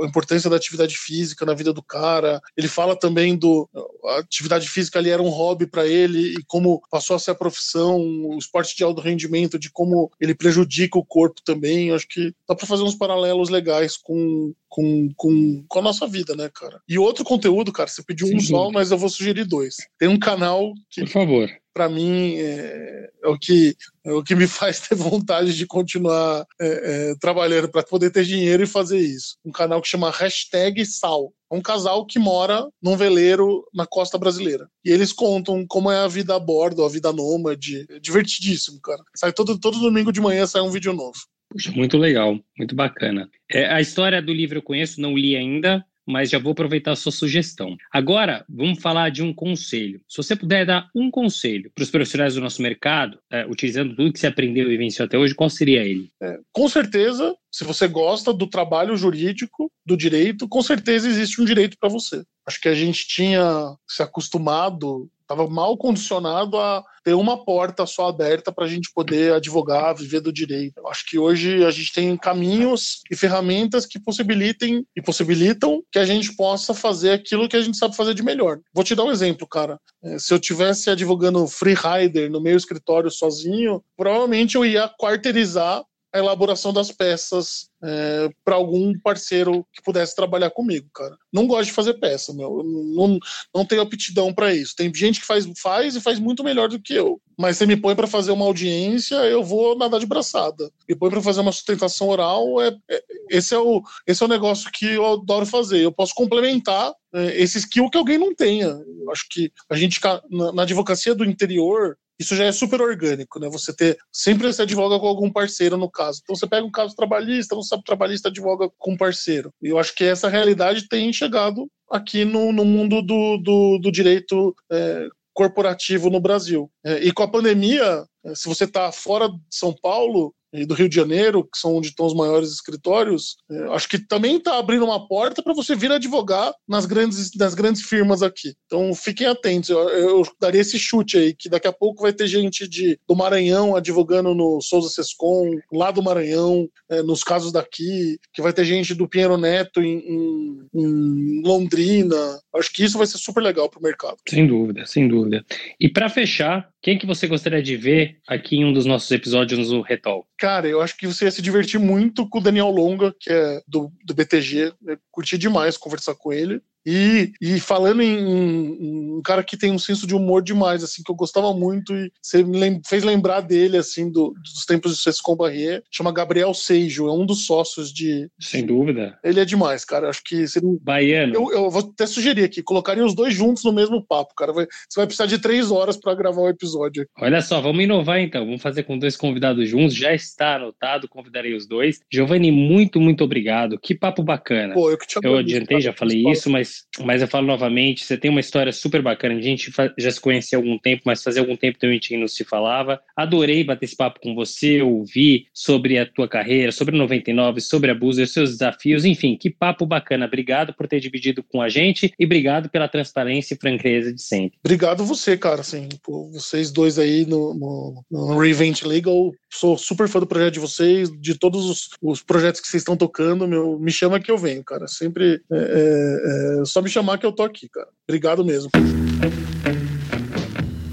[SPEAKER 2] a importância da atividade física na vida do cara. Ele fala também do a atividade física ali era um hobby para ele e como passou a ser a profissão, o esporte de alto rendimento, de como ele prejudica o corpo também. Eu acho que dá para fazer uns paralelos legais com, com, com, com a nossa vida, né, cara? E outro conteúdo, cara, você pediu Sim, um só, mas eu vou sugerir dois. Tem um canal que.
[SPEAKER 1] Por favor
[SPEAKER 2] para mim é, é, o que é o que me faz ter vontade de continuar é, é, trabalhando para poder ter dinheiro e fazer isso. Um canal que chama Hashtag Sal. É um casal que mora num veleiro na costa brasileira. E eles contam como é a vida a bordo, a vida nômade. É divertidíssimo, cara. Sai todo, todo domingo de manhã sai um vídeo novo.
[SPEAKER 1] Puxa, muito legal, muito bacana. É, a história do livro eu conheço, não li ainda, mas já vou aproveitar a sua sugestão. Agora, vamos falar de um conselho. Se você puder dar um conselho para os profissionais do nosso mercado, é, utilizando tudo que você aprendeu e venceu até hoje, qual seria ele?
[SPEAKER 2] É, com certeza, se você gosta do trabalho jurídico, do direito, com certeza existe um direito para você. Acho que a gente tinha se acostumado estava mal condicionado a ter uma porta só aberta para a gente poder advogar, viver do direito. Acho que hoje a gente tem caminhos e ferramentas que possibilitem e possibilitam que a gente possa fazer aquilo que a gente sabe fazer de melhor. Vou te dar um exemplo, cara. É, se eu tivesse advogando free rider no meu escritório sozinho, provavelmente eu ia quarteirizar a elaboração das peças é, para algum parceiro que pudesse trabalhar comigo, cara. Não gosto de fazer peça, meu. Não, não tenho aptidão para isso. Tem gente que faz, faz e faz muito melhor do que eu. Mas você me põe para fazer uma audiência, eu vou nadar de braçada. Me põe para fazer uma sustentação oral, é, é, esse, é o, esse é o negócio que eu adoro fazer. Eu posso complementar é, esse skill que alguém não tenha. Eu acho que a gente, na, na advocacia do interior, isso já é super orgânico, né? Você ter sempre você advoga com algum parceiro no caso. Então você pega um caso trabalhista, sabe trabalhista advoga com um parceiro. E eu acho que essa realidade tem chegado aqui no, no mundo do, do, do direito é, corporativo no Brasil. É, e com a pandemia, é, se você está fora de São Paulo, e do Rio de Janeiro, que são onde estão os maiores escritórios, é, acho que também está abrindo uma porta para você vir advogar nas grandes, nas grandes firmas aqui. Então fiquem atentos. Eu, eu, daria esse chute aí, que daqui a pouco vai ter gente de, do Maranhão advogando no Souza Sescom, lá do Maranhão, é, nos casos daqui, que vai ter gente do Pinheiro Neto em, em, em Londrina. Acho que isso vai ser super legal para o mercado.
[SPEAKER 1] Sem dúvida, sem dúvida. E para fechar, quem que você gostaria de ver aqui em um dos nossos episódios no Retol?
[SPEAKER 2] Cara, eu acho que você ia se divertir muito com o Daniel Longa, que é do, do BTG. Eu curti demais conversar com ele. E, e falando em, em, um cara que tem um senso de humor demais, assim, que eu gostava muito, e você me lem fez lembrar dele, assim, do, dos tempos de Cescon Barrier, chama Gabriel Seijo, é um dos sócios de.
[SPEAKER 1] Sem dúvida.
[SPEAKER 2] Ele é demais, cara. Acho que não.
[SPEAKER 1] Baiano.
[SPEAKER 2] Eu, eu vou até sugerir aqui, colocaria os dois juntos no mesmo papo, cara. Vai, você vai precisar de três horas para gravar o episódio.
[SPEAKER 1] Olha só, vamos inovar então. Vamos fazer com dois convidados juntos. Já está anotado, convidarei os dois. Giovanni, muito, muito obrigado. Que papo bacana.
[SPEAKER 2] Pô, eu que te
[SPEAKER 1] Eu adiantei, já falei isso, mas, mas eu falo novamente, você tem uma história super bacana. A gente já se conhecia há algum tempo, mas fazia algum tempo também a gente não se falava. Adorei bater esse papo com você, ouvir sobre a tua carreira, sobre 99, sobre a Buzer, seus desafios, enfim, que papo bacana. Obrigado por ter dividido com a gente e obrigado pela transparência e franqueza de sempre.
[SPEAKER 2] Obrigado você, cara, assim, por vocês dois aí no, no, no Reinvent Legal. Sou super fã do projeto de vocês, de todos os, os projetos que vocês estão tocando, meu, me chama que eu venho, cara. Sempre é, é, é, só me chamar que eu tô aqui, cara. Obrigado mesmo.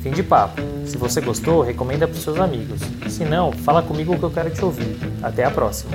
[SPEAKER 3] Fim de papo. Se você gostou, recomenda para seus amigos. Se não, fala comigo que eu quero te ouvir. Até a próxima.